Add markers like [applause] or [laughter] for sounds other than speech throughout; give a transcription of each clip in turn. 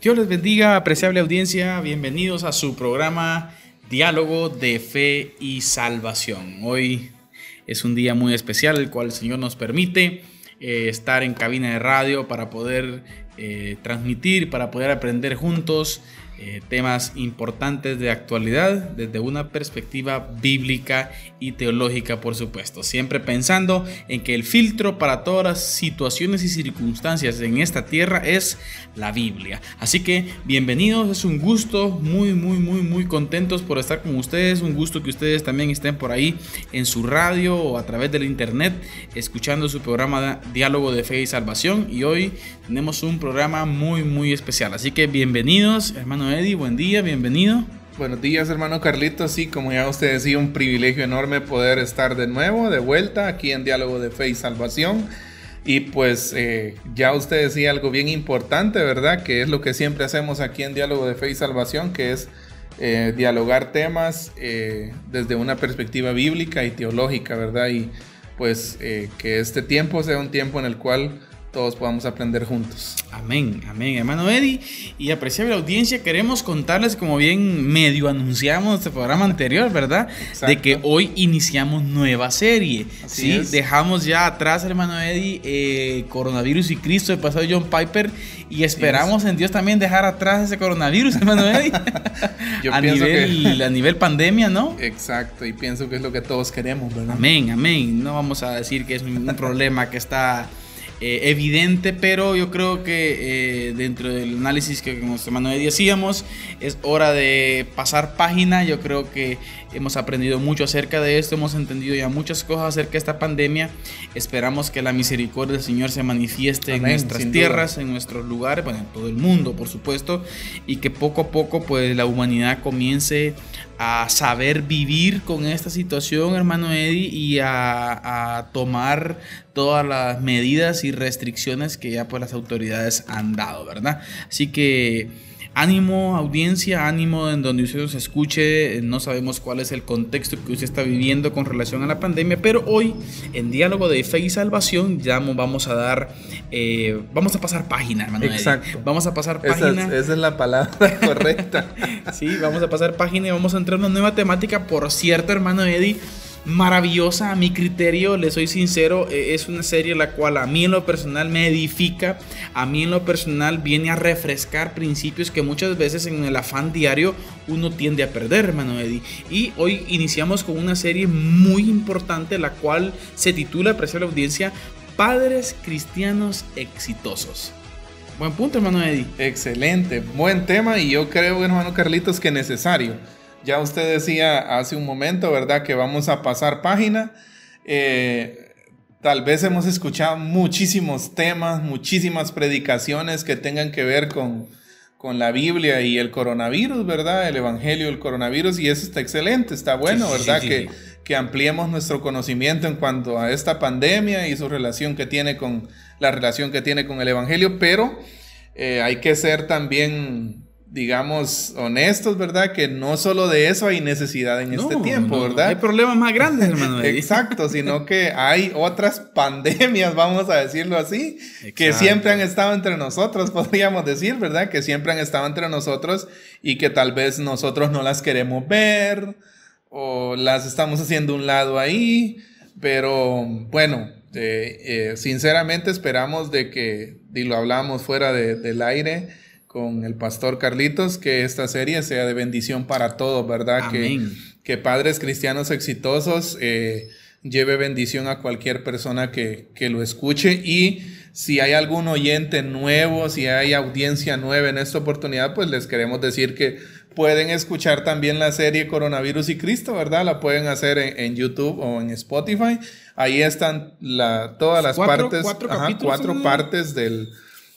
Dios les bendiga, apreciable audiencia. Bienvenidos a su programa Diálogo de Fe y Salvación. Hoy es un día muy especial, el cual el Señor nos permite eh, estar en cabina de radio para poder eh, transmitir, para poder aprender juntos eh, temas importantes de actualidad desde una perspectiva bíblica y teológica, por supuesto. Siempre pensando en que el filtro para todas las situaciones y circunstancias en esta tierra es la Biblia. Así que bienvenidos, es un gusto, muy, muy, muy, muy contentos por estar con ustedes. Un gusto que ustedes también estén por ahí en su radio o a través del internet escuchando su programa Diálogo de Fe y Salvación. Y hoy tenemos un programa muy, muy especial. Así que bienvenidos, hermano Eddie, buen día, bienvenido. Buenos días, hermano Carlitos. Sí, como ya usted decía, un privilegio enorme poder estar de nuevo, de vuelta, aquí en Diálogo de Fe y Salvación. Y pues eh, ya usted decía algo bien importante, ¿verdad? Que es lo que siempre hacemos aquí en Diálogo de Fe y Salvación, que es eh, dialogar temas eh, desde una perspectiva bíblica y teológica, ¿verdad? Y pues que este tiempo sea un tiempo en el cual todos podamos aprender juntos. Amén, amén, hermano Eddie. Y apreciable audiencia, queremos contarles, como bien medio anunciamos este programa anterior, ¿verdad? De que hoy iniciamos nueva serie. sí, dejamos ya atrás, hermano Eddie, eh, Coronavirus y Cristo, el pasado John Piper. Y esperamos en Dios también dejar atrás ese coronavirus, hermano Eddie. [laughs] Yo a, nivel, a nivel pandemia, ¿no? Exacto, y pienso que es lo que todos queremos, ¿verdad? Amén, amén. No vamos a decir que es un problema que está eh, evidente, pero yo creo que eh, dentro del análisis que con nuestro hermano decíamos, es hora de pasar página. Yo creo que hemos aprendido mucho acerca de esto, hemos entendido ya muchas cosas acerca de esta pandemia. Esperamos que la misericordia del Señor se manifieste en nuestras tierras, en nuestros lugares, bueno, en todo el mundo, por supuesto, y que poco a poco pues la humanidad comience a saber vivir con esta situación, hermano Eddie, y a, a tomar todas las medidas y restricciones que ya pues las autoridades han dado, ¿verdad? Así que Ánimo, audiencia, ánimo en donde usted nos escuche. No sabemos cuál es el contexto que usted está viviendo con relación a la pandemia, pero hoy en Diálogo de Fe y Salvación ya vamos a dar, eh, vamos a pasar página, hermano. Exacto. Vamos a pasar página. Esa es, la palabra [laughs] correcta. [laughs] sí, vamos a pasar página y vamos a entrar en una nueva temática. Por cierto, hermano Eddie maravillosa a mi criterio, le soy sincero, e, es una serie la cual a mí en lo personal me edifica, a mí en lo personal viene a refrescar principios que muchas veces en el afán diario uno tiende a perder, hermano Eddie. Y hoy iniciamos con una serie muy importante, la cual se titula, aprecia la audiencia, Padres Cristianos Exitosos. Buen punto, hermano Eddie. Excelente, buen tema y yo creo, hermano Carlitos, que necesario ya usted decía hace un momento, ¿verdad? Que vamos a pasar página. Eh, tal vez hemos escuchado muchísimos temas, muchísimas predicaciones que tengan que ver con, con la Biblia y el coronavirus, ¿verdad? El Evangelio del coronavirus. Y eso está excelente, está bueno, ¿verdad? que, que ampliemos nuestro conocimiento en cuanto a esta pandemia y su relación que tiene con la relación que tiene con el Evangelio. Pero eh, hay que ser también digamos, honestos, ¿verdad? Que no solo de eso hay necesidad en este tiempo, ¿verdad? Hay problemas más grandes, [laughs] hermano. Exacto, sino que hay otras pandemias, vamos a decirlo así, que siempre han estado entre nosotros, [laughs] podríamos decir, ¿verdad? Que siempre han estado entre nosotros y que tal vez nosotros no las queremos ver o las estamos haciendo un lado ahí, pero bueno, eh, eh, sinceramente esperamos de que, y lo hablamos fuera del aire, con el pastor Carlitos, que esta serie sea de bendición para todos, ¿verdad? Que, que, padres cristianos exitosos eh, lleve bendición a cualquier persona que, que, lo escuche y si hay algún oyente nuevo, si hay audiencia nueva en esta oportunidad, pues les queremos decir que pueden escuchar también la serie Coronavirus y Cristo, ¿verdad? La pueden hacer en, YouTube o en Spotify. Ahí están la, todas las partes, cuatro, partes del,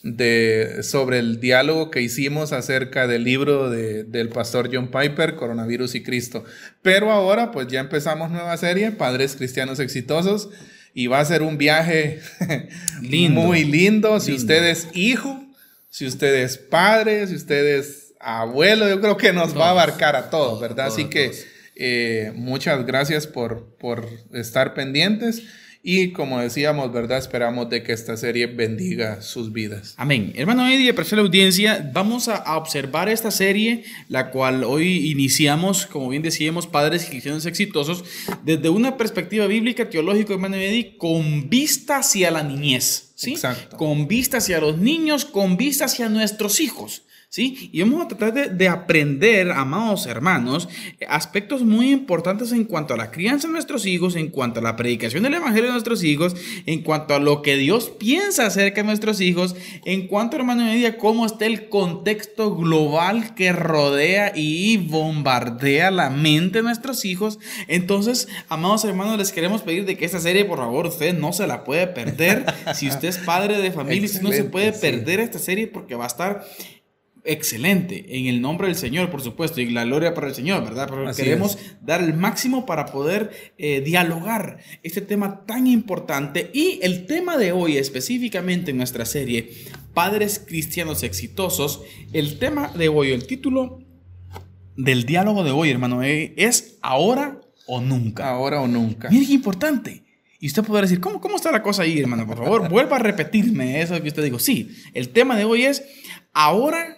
de, sobre el diálogo que hicimos acerca del libro del pastor John Piper, Coronavirus y Cristo. Pero ahora pues ya empezamos nueva serie, Padres Cristianos Exitosos, y va a ser un viaje [laughs] muy lindo. Si usted es hijo, si usted es padre, si usted es abuelo, yo creo que nos va a abarcar a todos, ¿verdad? Así que eh, muchas gracias por, por estar pendientes. Y como decíamos, ¿verdad? Esperamos de que esta serie bendiga sus vidas. Amén. Hermano Eddie, aprecio la audiencia. Vamos a, observar esta serie, la cual hoy iniciamos, como bien decíamos, Padres Cristianos Exitosos, desde una perspectiva bíblica, teológica, hermano Eddie, con vista hacia la niñez. ¿sí? Exacto. Con vista hacia los niños, con vista hacia nuestros hijos. ¿Sí? Y vamos a tratar de, aprender, amados hermanos, aspectos muy importantes en cuanto a la crianza de nuestros hijos, en cuanto a la predicación del Evangelio de nuestros hijos, en cuanto a lo que Dios piensa acerca de nuestros hijos, en cuanto, hermano media, cómo está el contexto global que rodea y bombardea la mente de nuestros hijos. Entonces, amados hermanos, les queremos pedir de que esta serie, por favor, usted no se la puede perder. si usted es padre de familia, no se puede perder esta serie porque va a estar excelente, en el nombre del Señor, por supuesto, y la gloria para el Señor, ¿verdad? Pero queremos dar el máximo para poder eh, dialogar este tema tan importante y el tema de hoy específicamente en nuestra serie, Padres Cristianos Exitosos, el tema de hoy, el título del diálogo de hoy, hermano, eh, es ahora o nunca. Ahora o nunca. Mire qué importante. Y usted podrá decir, ¿cómo, ¿cómo está la cosa ahí, hermano? Por favor, vuelva a repetirme eso que usted dijo. Sí, el tema de hoy es ahora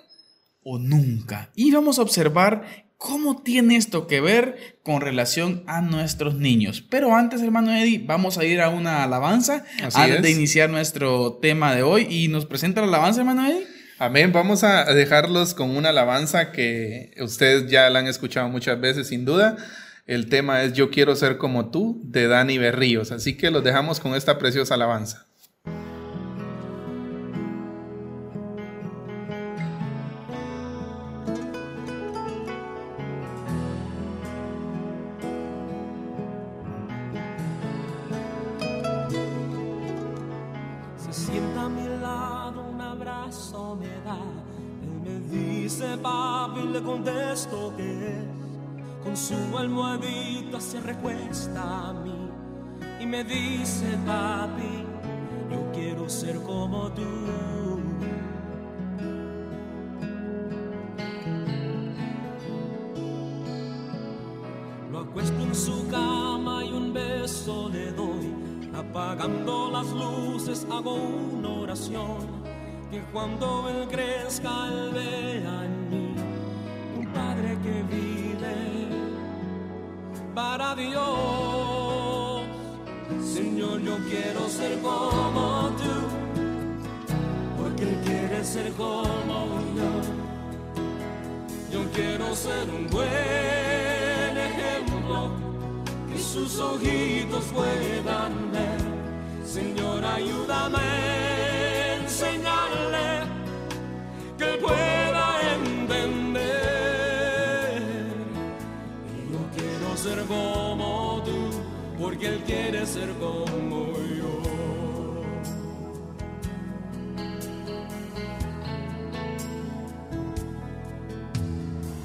o nunca. Y vamos a observar cómo tiene esto que ver con relación a nuestros niños. Pero antes, hermano Eddie, vamos a ir a una alabanza antes de iniciar nuestro tema de hoy. Y nos presenta la alabanza, hermano Eddie. Amén. Vamos a dejarlos con una alabanza que ustedes ya la han escuchado muchas veces, sin duda. El tema es Yo quiero ser como tú, de Dani Berríos. Así que los dejamos con esta preciosa alabanza. Su almohadita se recuesta a mí y me dice, papi, yo quiero ser como tú. Lo acuesto en su cama y un beso le doy, apagando las luces hago una oración, que cuando él crezca él vea que vive para Dios. Señor, yo quiero ser como tú, porque quiere ser como yo. Yo quiero ser un buen ejemplo que sus ojitos puedan ver. Señor, ayúdame ser como tú, porque Él quiere ser como yo.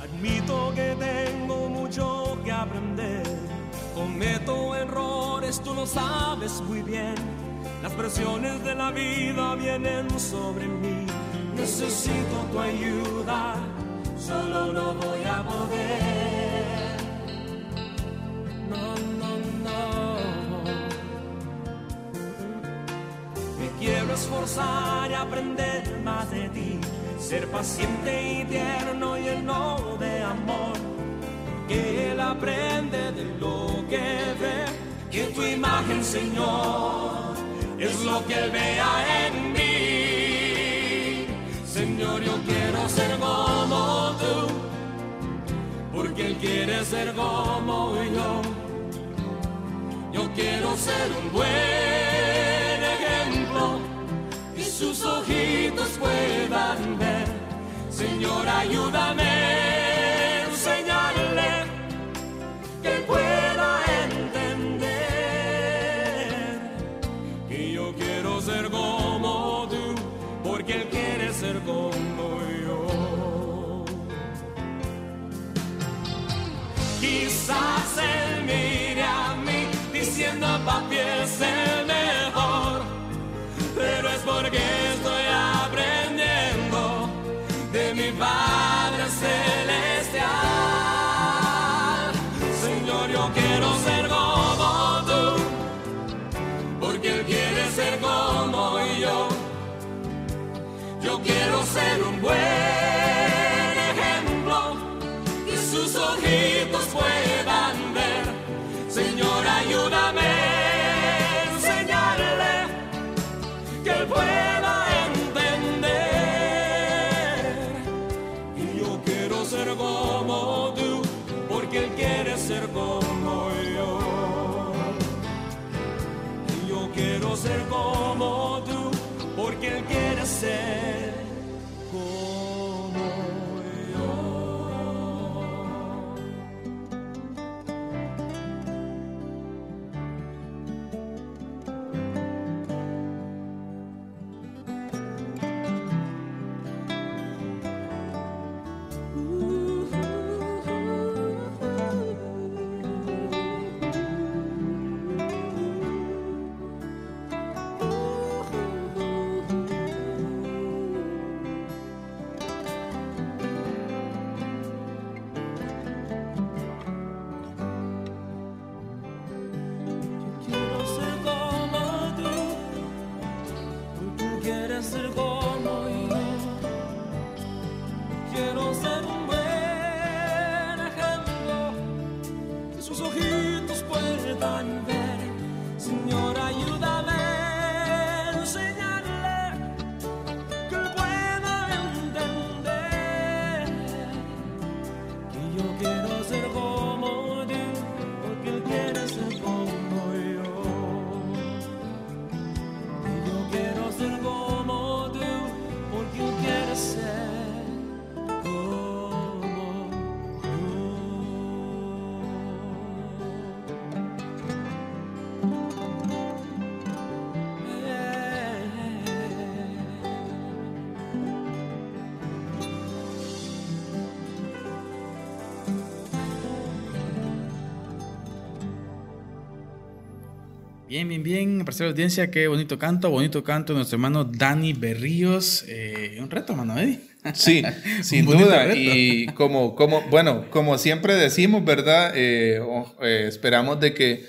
Admito que tengo mucho que aprender, cometo errores, tú lo sabes muy bien. Las presiones de la vida vienen sobre mí, necesito tu ayuda, solo no voy a poder quiero esforzar y aprender más de ti, ser paciente y tierno y lleno de amor. Que él aprende de lo que ve, que tu imagen, Señor, es lo que él vea en mí. Señor, yo quiero ser como tú porque Él quiere ser como yo. Yo quiero ser un buen sus ojitos puedan ver. Señor, ayúdame, enseñarle que pueda entender que yo quiero ser como tú, porque él quiere ser como yo. Quizás él mire a mí diciendo papi es el quiero ser un buen ejemplo que sus ojitos puedan ver. Señor, ayúdame a enseñarle que él pueda entender. Y yo quiero ser como tú, porque él quiere ser como yo. Y yo quiero ser como tú, porque él quiere ser Bien, bien, bien, apreciada audiencia, qué bonito canto, bonito canto de nuestro hermano Dani Berríos. Eh, un reto, hermano Eddie. Sí, [laughs] sin duda. reto. Y como, como, bueno, como siempre decimos, ¿verdad? Eh, eh, esperamos de que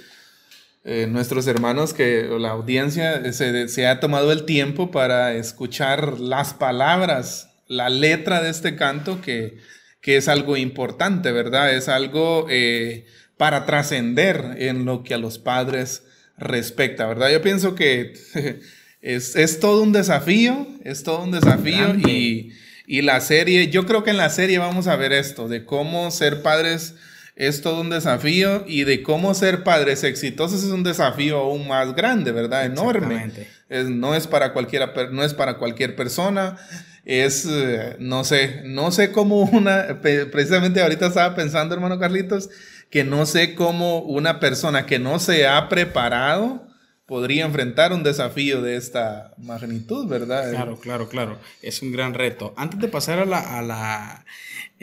nuestros hermanos, que o la audiencia se, se ha tomado el tiempo para escuchar las palabras, la letra de este canto, que, que es algo importante, ¿verdad? Es algo para trascender en lo que a los padres respecta, ¿verdad? Yo pienso que [laughs] es, es todo un desafío, es todo un desafío y, y la serie, yo creo que en la serie vamos a ver esto, de cómo ser padres es todo un desafío y de cómo ser padres exitosos es un desafío aún más grande, ¿verdad? Enorme. Es- no es para cualquiera, no es para cualquier persona. Es, eh, no sé, no sé cómo una, precisamente ahorita estaba pensando, hermano Carlitos, que no sé cómo una persona que no se ha preparado podría enfrentar un desafío de esta magnitud, ¿verdad? Claro, claro, claro. Es un gran reto. Antes de pasar a la, a la,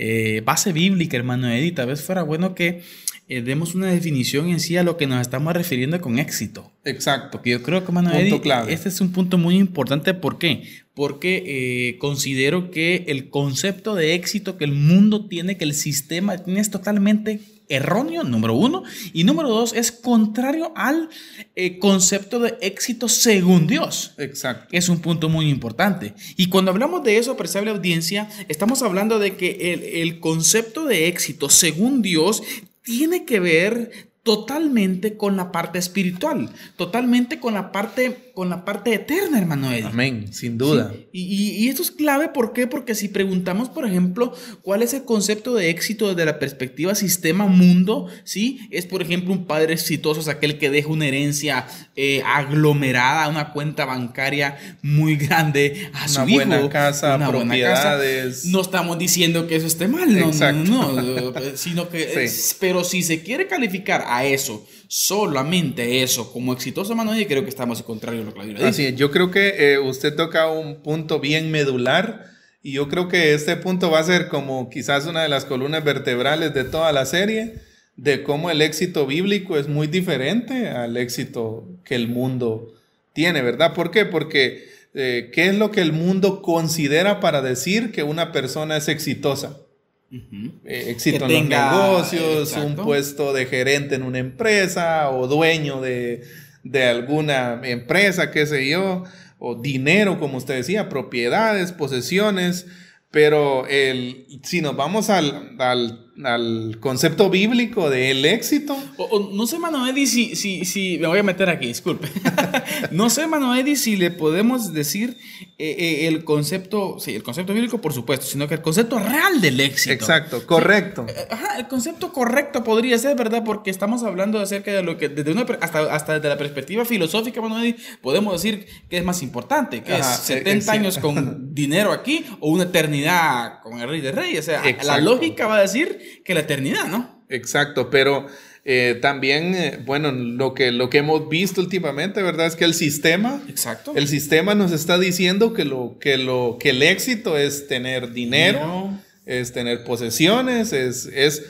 eh, base bíblica, hermano Eddie, tal vez fuera bueno que eh, demos una definición en sí a lo que nos estamos refiriendo con éxito. Exacto. Porque yo creo que, hermano Eddie, clave. este es un punto muy importante. ¿Por qué? Porque eh, considero que el concepto de éxito que el mundo tiene, que el sistema tiene, es totalmente erróneo, número uno. Y número dos, es contrario al eh, concepto de éxito según Dios. Exacto. Es un punto muy importante. Y cuando hablamos de eso, apreciable audiencia, estamos hablando de que el, el concepto de éxito, según Dios, tiene que ver totalmente con la parte espiritual, totalmente con la parte, con la parte eterna, hermano Eddie. Amén, sin duda. Sí, Y, y- y esto es clave, ¿por qué? Porque si preguntamos, por ejemplo, cuál es el concepto de éxito desde la perspectiva sistema-mundo, ¿sí? Es, por ejemplo, un padre exitoso, es aquel que deja una herencia eh, aglomerada, una cuenta bancaria muy grande a su Una hijo. buena casa, una buena propiedades. casa. No estamos diciendo que eso esté mal, no, Exacto. no, no, no, sino que, [laughs] Sí. pero si se quiere calificar a a eso, solamente eso, como exitoso, y creo que estamos en contrario a lo que la Biblia dice. Así es, yo creo que eh, usted toca un punto bien medular y yo creo que este punto va a ser como quizás una de las columnas vertebrales de toda la serie, de cómo el éxito bíblico es muy diferente al éxito que el mundo tiene, ¿verdad? ¿Por qué? Porque eh, ¿qué es lo que el mundo considera para decir que una persona es exitosa? Eh, éxito en los negocios, un puesto de gerente en una empresa o dueño de, de alguna empresa, qué sé yo, o dinero, como usted decía, propiedades, posesiones. Pero el, si nos vamos al, al, al concepto bíblico del éxito. O, no sé, Mano Eddie, si, si, si, me voy a meter aquí, disculpe. [laughs] no sé, Mano Eddie, si le podemos decir eh, eh, el concepto, sí, el concepto bíblico, por supuesto, sino que el concepto real del éxito. Exacto, correcto. Eh, ajá, el concepto correcto podría ser, ¿verdad? Porque estamos hablando acerca de lo que, desde una, hasta, hasta desde la perspectiva filosófica, Mano Eddie, podemos decir que es más importante, que es 70 años con [laughs] dinero aquí o una eternidad con el Rey de Reyes. O sea, la lógica va a decir que la eternidad, ¿no? Exacto, pero eh, también, eh, bueno, lo que, lo que hemos visto últimamente, ¿verdad? Es que el sistema, Exacto. el sistema nos está diciendo que, lo, que, lo, que el éxito es tener dinero, es tener posesiones, es, es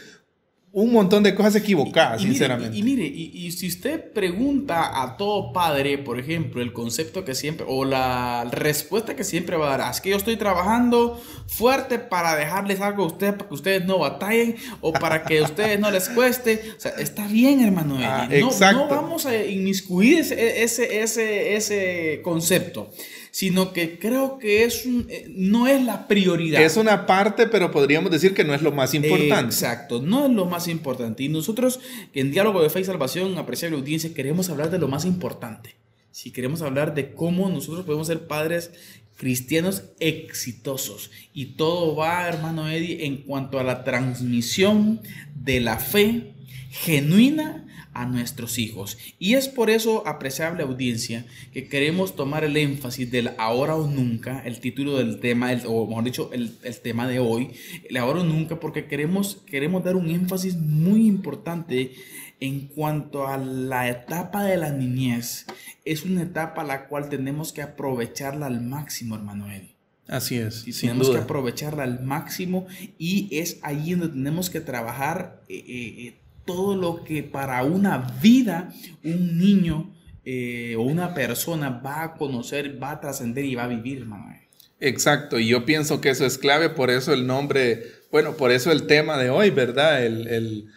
un montón de cosas equivocadas, sinceramente. y, mire, y, si usted pregunta a todo padre, por ejemplo, el concepto que siempre, o la respuesta que siempre va a dar, es que yo estoy trabajando fuerte para dejarles algo a ustedes, para que ustedes no batallen, o para que a ustedes no les cueste. O sea, está bien, hermano. Ah, no, no, vamos a inmiscuir ese, ese, ese, ese concepto sino que creo que es eh, no es la prioridad. Es una parte, pero podríamos decir que no es lo más importante. exacto, no es lo más importante. Y nosotros, en Diálogo de Fe y Salvación, apreciable audiencia, queremos hablar de lo más importante. Si queremos hablar de cómo nosotros podemos ser padres cristianos exitosos. Y todo va, hermano Eddie, en cuanto a la transmisión de la fe genuina a nuestros hijos. Y es por eso, apreciable audiencia, que queremos tomar el énfasis del ahora o nunca, el título del tema, o mejor dicho, el, tema de hoy, el ahora o nunca, porque queremos, queremos dar un énfasis muy importante en cuanto a la etapa de la niñez. Es una etapa la cual tenemos que aprovecharla al máximo, hermano Eddie. Así es. Y tenemos que aprovecharla al máximo y es ahí donde tenemos que trabajar eh, eh, eh, todo lo que para una vida un niño eh, o una persona va a conocer, va a trascender y va a vivir, hermano. Exacto, y yo pienso que eso es clave, por eso el nombre, bueno, por eso el tema de hoy, ¿verdad? El,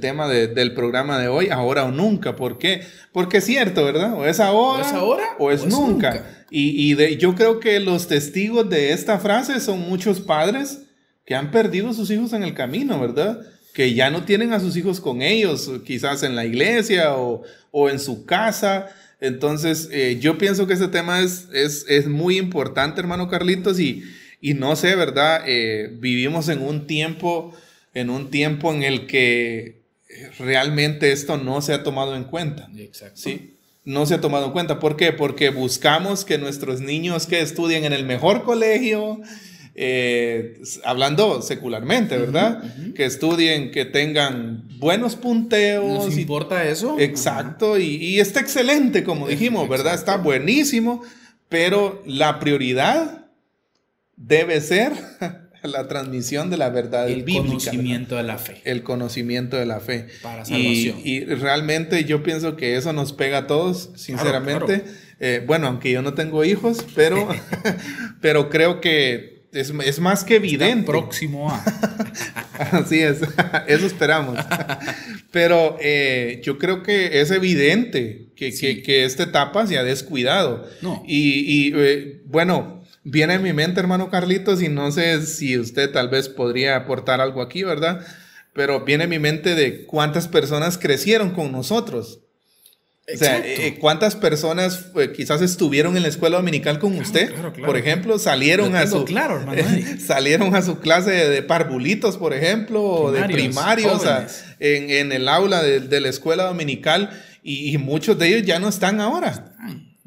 tema del programa de hoy, ahora o nunca. ¿Por qué? Porque es cierto, ¿verdad? O es ahora o es, ahora, o es, nunca. Y, y yo creo que los testigos de esta frase son muchos padres que han perdido a sus hijos en el camino, ¿verdad? Que ya no tienen a sus hijos con ellos, quizás en la iglesia o, en su casa. Entonces, eh, yo pienso que ese tema es, es, muy importante, hermano Carlitos, y, y no sé, ¿verdad? Eh, vivimos en un tiempo, en un tiempo en el que realmente esto no se ha tomado en cuenta. Exacto. ¿sí? No se ha tomado en cuenta. ¿Por qué? Porque buscamos que nuestros niños que estudien en el mejor colegio, eh, hablando secularmente, ¿verdad? Que estudien, que tengan buenos punteos. ¿Nos importa eso? Exacto, y, está excelente, como dijimos, ¿verdad? Está buenísimo, pero la prioridad debe ser [laughs] la transmisión de la verdad el conocimiento de la fe. El conocimiento de la fe. Para salvación. Y, realmente yo pienso que eso nos pega a todos, sinceramente. Eh, bueno, aunque yo no tengo hijos, pero, [laughs] pero creo que es, más que evidente. próximo a. [laughs] Así es, [laughs] eso esperamos. [laughs] Pero eh, yo creo que es evidente que, que, esta etapa se ha descuidado. No. Y, eh, bueno, viene en mi mente, hermano Carlitos, y no sé si usted tal vez podría aportar algo aquí, ¿verdad? Pero viene en mi mente de cuántas personas crecieron con nosotros. O sea, eh, ¿cuántas personas eh, quizás estuvieron en la escuela dominical con usted? Por ejemplo, salieron a su claro, [laughs] salieron a su clase de, parvulitos, por ejemplo, o de primarios en, el aula de, la escuela dominical y, muchos de ellos ya no están ahora.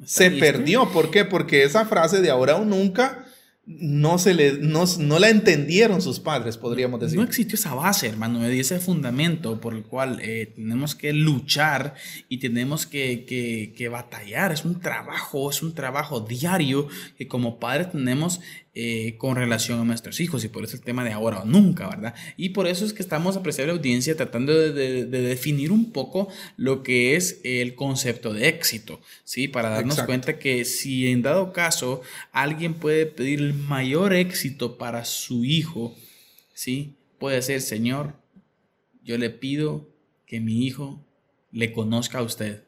Se perdió, ¿por qué? Porque esa frase de ahora o nunca no, se le, no, no la entendieron sus padres, podríamos decir. No existió esa base, hermano, y ese fundamento por el cual eh, tenemos que luchar y tenemos que, que, que, batallar. Es un trabajo, es un trabajo diario que como padres tenemos eh, con relación a nuestros hijos y por eso el tema de ahora o nunca, ¿verdad? Y por eso es que estamos apreciando la audiencia tratando de, de, de, definir un poco lo que es el concepto de éxito, ¿sí? Para darnos Exacto. cuenta que si en dado caso alguien puede pedir el mayor éxito para su hijo, ¿sí? Puede ser, Señor, yo le pido que mi hijo le conozca a usted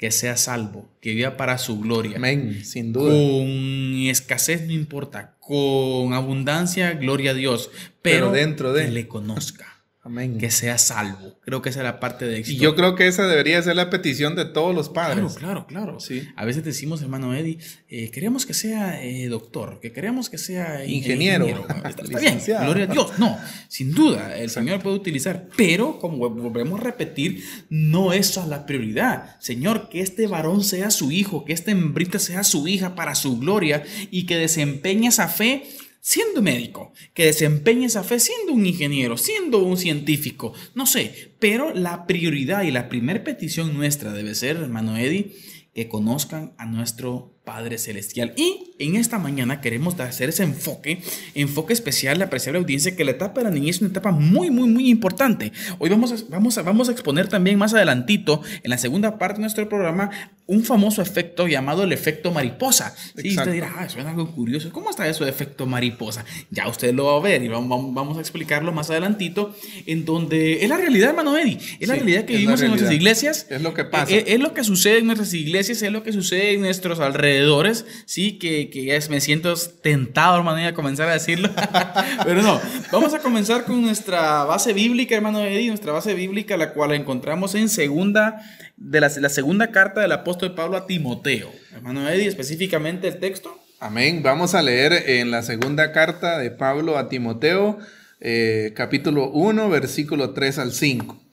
que sea salvo, que viva para su gloria. Amén, sin duda. Con escasez no importa, con abundancia, gloria a Dios, pero, pero dentro de que le conozca. Amén. Que sea salvo. Creo que esa es la parte de éxito. Y yo creo que esa debería ser la petición de todos los padres. Claro, claro, claro. Sí. A veces decimos, hermano Eddie, eh, queremos que sea eh, doctor, que queremos que sea ingeniero. ingeniero. Está, [laughs] está bien, gloria a Dios. No, sin duda, el Señor puede utilizar, pero como volvemos a repetir, no esa es la prioridad. Señor, que este varón sea su hijo, que esta hembrita sea su hija para su gloria y que desempeñe esa fe siendo médico, que desempeñe esa fe siendo un ingeniero, siendo un científico, no sé, pero la prioridad y la primera petición nuestra debe ser, hermano Eddie, que conozcan a nuestro Padre Celestial. Y en esta mañana queremos hacer ese enfoque, enfoque especial, la apreciable audiencia, que la etapa de la niñez es una etapa muy, muy, muy importante. Hoy vamos a, vamos a, vamos a exponer también más adelantito, en la segunda parte de nuestro programa, un famoso efecto llamado el efecto mariposa. Sí, usted dirá, ah, suena algo curioso. ¿Cómo está eso de efecto mariposa? Ya usted lo va a ver y vamos, vamos a explicarlo más adelantito, en donde es la realidad, hermano Eddie. Es la realidad que vivimos en nuestras iglesias. Es lo que pasa. Es, es, lo que sucede en nuestras iglesias, es lo que sucede en nuestros alrededores. Sí, que, que es, me siento tentado, hermano, a comenzar a decirlo. [laughs] Pero no, vamos a comenzar con nuestra base bíblica, hermano Eddie, nuestra base bíblica, la cual encontramos en segunda de la, la, segunda carta del apóstol Pablo a Timoteo. Hermano Eddie, específicamente el texto. Amén. Vamos a leer en la segunda carta de Pablo a Timoteo, eh, capítulo 1, versículo 3 al 5.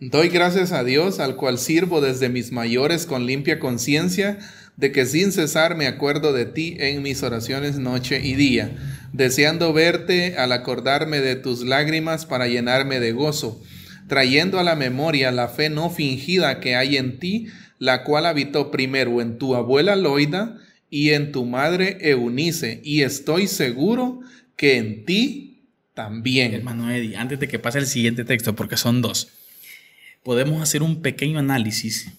Doy gracias a Dios, al cual sirvo desde mis mayores con limpia conciencia, de que sin cesar me acuerdo de ti en mis oraciones noche y día, deseando verte al acordarme de tus lágrimas para llenarme de gozo trayendo a la memoria la fe no fingida que hay en ti, la cual habitó primero en tu abuela Loida y en tu madre Eunice, y estoy seguro que en ti también. Hermano Eddie, antes de que pase el siguiente texto, porque son dos, podemos hacer un pequeño análisis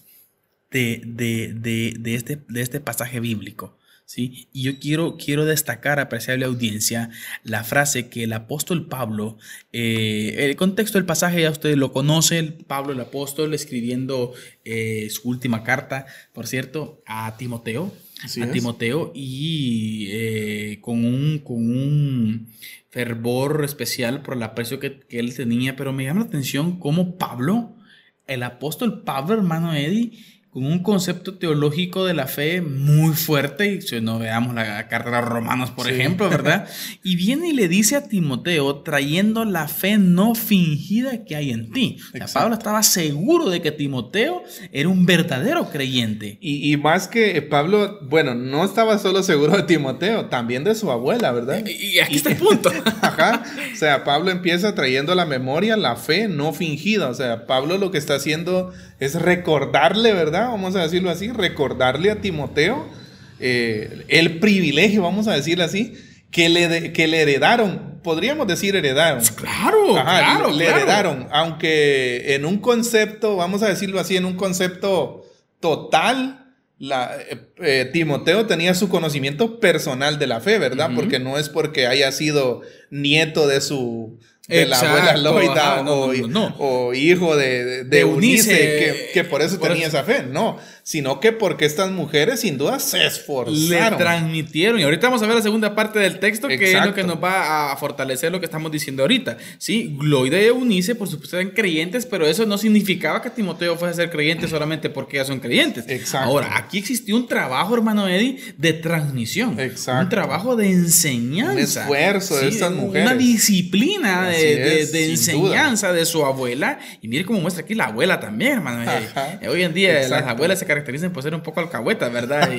de, de, de, de este, de este pasaje bíblico. ¿sí? Y yo quiero, quiero destacar, apreciable audiencia, la frase que el apóstol Pablo, eh, el contexto del pasaje ya ustedes lo conocen, Pablo el apóstol escribiendo eh, su última carta, por cierto, a Timoteo, Así a es. Timoteo y eh, con, un, con un fervor especial por el aprecio que, que él tenía, pero me llama la atención cómo Pablo, el apóstol Pablo, hermano Eddie, con un concepto teológico de la fe muy fuerte, y si no veamos la carta de los romanos, por sí. ejemplo, ¿verdad? [laughs] Y viene y le dice a Timoteo, trayendo la fe no fingida que hay en ti. O sea, Pablo estaba seguro de que Timoteo era un verdadero creyente. Y, y, más que Pablo, bueno, no estaba solo seguro de Timoteo, también de su abuela, ¿verdad? Y, y aquí está el [laughs] punto. Ajá. O sea, Pablo empieza trayendo la memoria la fe no fingida. O sea, Pablo lo que está haciendo es recordarle, ¿verdad? Vamos a decirlo así, recordarle a Timoteo eh, el privilegio, vamos a decirlo así, que le, que le heredaron, podríamos decir heredaron. Claro, Ajá, claro. Le claro. heredaron, aunque en un concepto, vamos a decirlo así, en un concepto total, la, eh, eh, Timoteo tenía su conocimiento personal de la fe, ¿verdad? Uh -huh. Porque no es porque haya sido nieto de su de Exacto, la abuela Loida ajá, no, o, no, no. o, hijo de, de, de Eunice, que, que, por eso por tenía eso. esa fe. No, sino que porque estas mujeres sin duda se esforzaron. Le transmitieron. Y ahorita vamos a ver la segunda parte del texto, Exacto. que es lo que nos va a fortalecer lo que estamos diciendo ahorita. Sí, Loida y Eunice, por supuesto, eran creyentes, pero eso no significaba que Timoteo fuese a ser creyente solamente porque ellas son creyentes. Exacto. Ahora, aquí existió un trabajo, hermano Eddie, de transmisión. Exacto. Un trabajo de enseñanza. Un esfuerzo ¿sí? de estas mujeres. Una disciplina de de, enseñanza de su abuela. Y mire cómo muestra aquí la abuela también, hermano. Eh, hoy en día las abuelas se caracterizan por ser un poco alcahuetas, ¿verdad?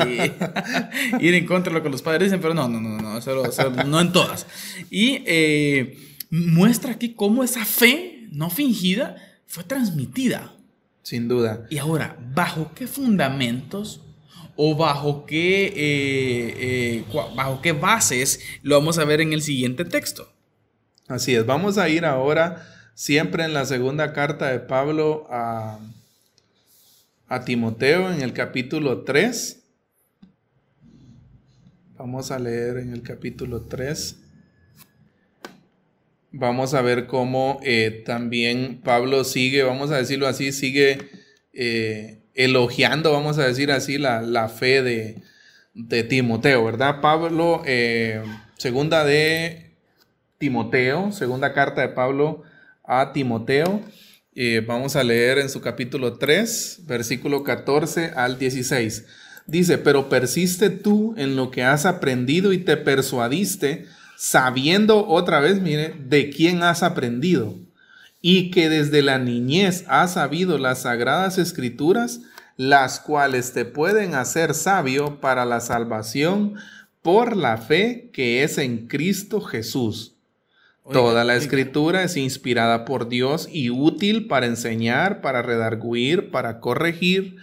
Y [laughs] ir en contra de lo que los padres dicen, pero no, no, no, no, no en todas. Y eh, muestra aquí cómo esa fe no fingida fue transmitida. Sin duda. Y ahora, ¿bajo qué fundamentos o bajo qué, eh, bajo qué bases lo vamos a ver en el siguiente texto? Así es, vamos a ir ahora siempre en la segunda carta de Pablo a, a Timoteo en el capítulo 3. Vamos a leer en el capítulo 3. Vamos a ver cómo eh, también Pablo sigue, vamos a decirlo así, sigue eh, elogiando, vamos a decir así, la, fe de, de, Timoteo, ¿verdad? Pablo, eh, segunda de Timoteo, segunda carta de Pablo a Timoteo. Eh, vamos a leer en su capítulo 3, versículo 14 al 16. Dice, pero persiste tú en lo que has aprendido y te persuadiste, sabiendo otra vez, mire, de quién has aprendido y que desde la niñez has sabido las sagradas escrituras, las cuales te pueden hacer sabio para la salvación por la fe que es en Cristo Jesús. Toda la escritura es inspirada por Dios y útil para enseñar, para redarguir, para corregir,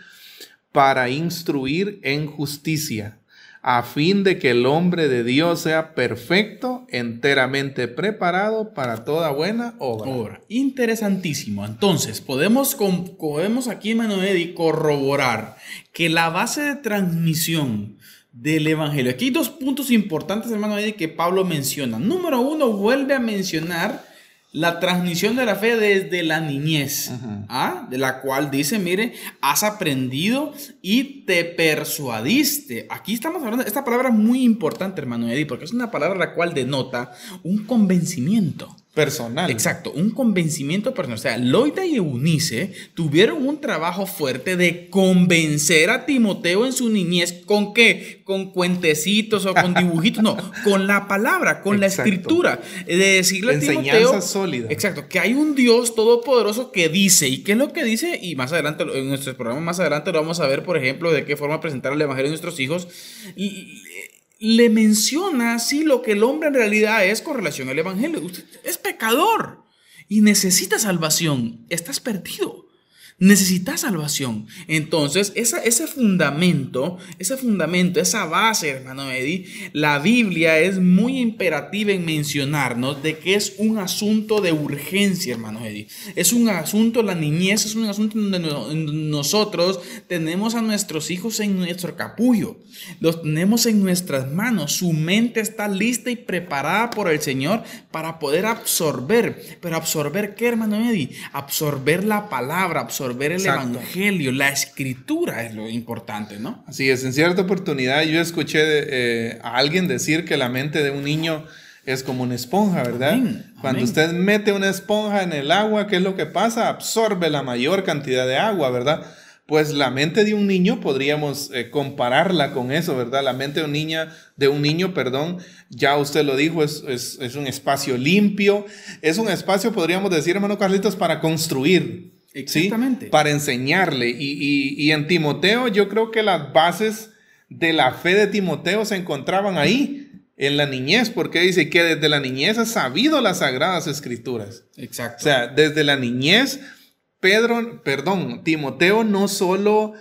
para instruir en justicia, a fin de que el hombre de Dios sea perfecto, enteramente preparado para toda buena obra. Interesantísimo. Entonces, podemos, podemos aquí, Manuel, corroborar que la base de transmisión del Evangelio. Aquí hay dos puntos importantes, hermano, que Pablo menciona. Número uno, vuelve a mencionar la transmisión de la fe desde la niñez, ¿ah? de la cual dice, mire, has aprendido y te persuadiste. Aquí estamos hablando, esta palabra es muy importante, hermano Eddie, porque es una palabra la cual denota un convencimiento personal. Exacto, un convencimiento personal. O sea, Loida y Eunice tuvieron un trabajo fuerte de convencer a Timoteo en su niñez. ¿Con qué? Con cuentecitos o con [laughs] dibujitos. No, con la palabra, con la escritura. De decirle a Timoteo. sólida. Exacto, que hay un Dios todopoderoso que dice. ¿Y qué es lo que dice? Y más adelante, en nuestro programa más adelante lo vamos a ver, por ejemplo, de qué forma presentar el Evangelio a nuestros hijos. Y le menciona así lo que el hombre en realidad es con relación al Evangelio. Usted es pecador y necesita salvación. Estás perdido. Necesitas salvación. Entonces, ese fundamento, ese fundamento, esa base, hermano Eddie, la Biblia es muy imperativa en mencionarnos de que es un asunto de urgencia, hermano Eddie. Es un asunto, la niñez es un asunto donde nosotros tenemos a nuestros hijos en nuestro capullo. Los tenemos en nuestras manos. Su mente está lista y preparada por el Señor para poder absorber. Pero absorber qué, hermano Eddie? Absorber la palabra, absorber ver el Evangelio, la escritura es lo importante, ¿no? Así es, en cierta oportunidad yo escuché eh, a alguien decir que la mente de un niño es como una esponja, ¿verdad? Cuando usted mete una esponja en el agua, ¿qué es lo que pasa? Absorbe la mayor cantidad de agua, ¿verdad? Pues la mente de un niño podríamos eh, compararla con eso, ¿verdad? La mente de un, niña, de un niño, perdón, ya usted lo dijo, es, es un espacio limpio, es un espacio, podríamos decir, hermano Carlitos, para construir, Exactamente. Para enseñarle. Y, en Timoteo yo creo que las bases de la fe de Timoteo se encontraban ahí, en la niñez, porque dice que desde la niñez ha sabido las sagradas escrituras. Exacto. O sea, desde la niñez, Pedro, perdón, Timoteo no solo...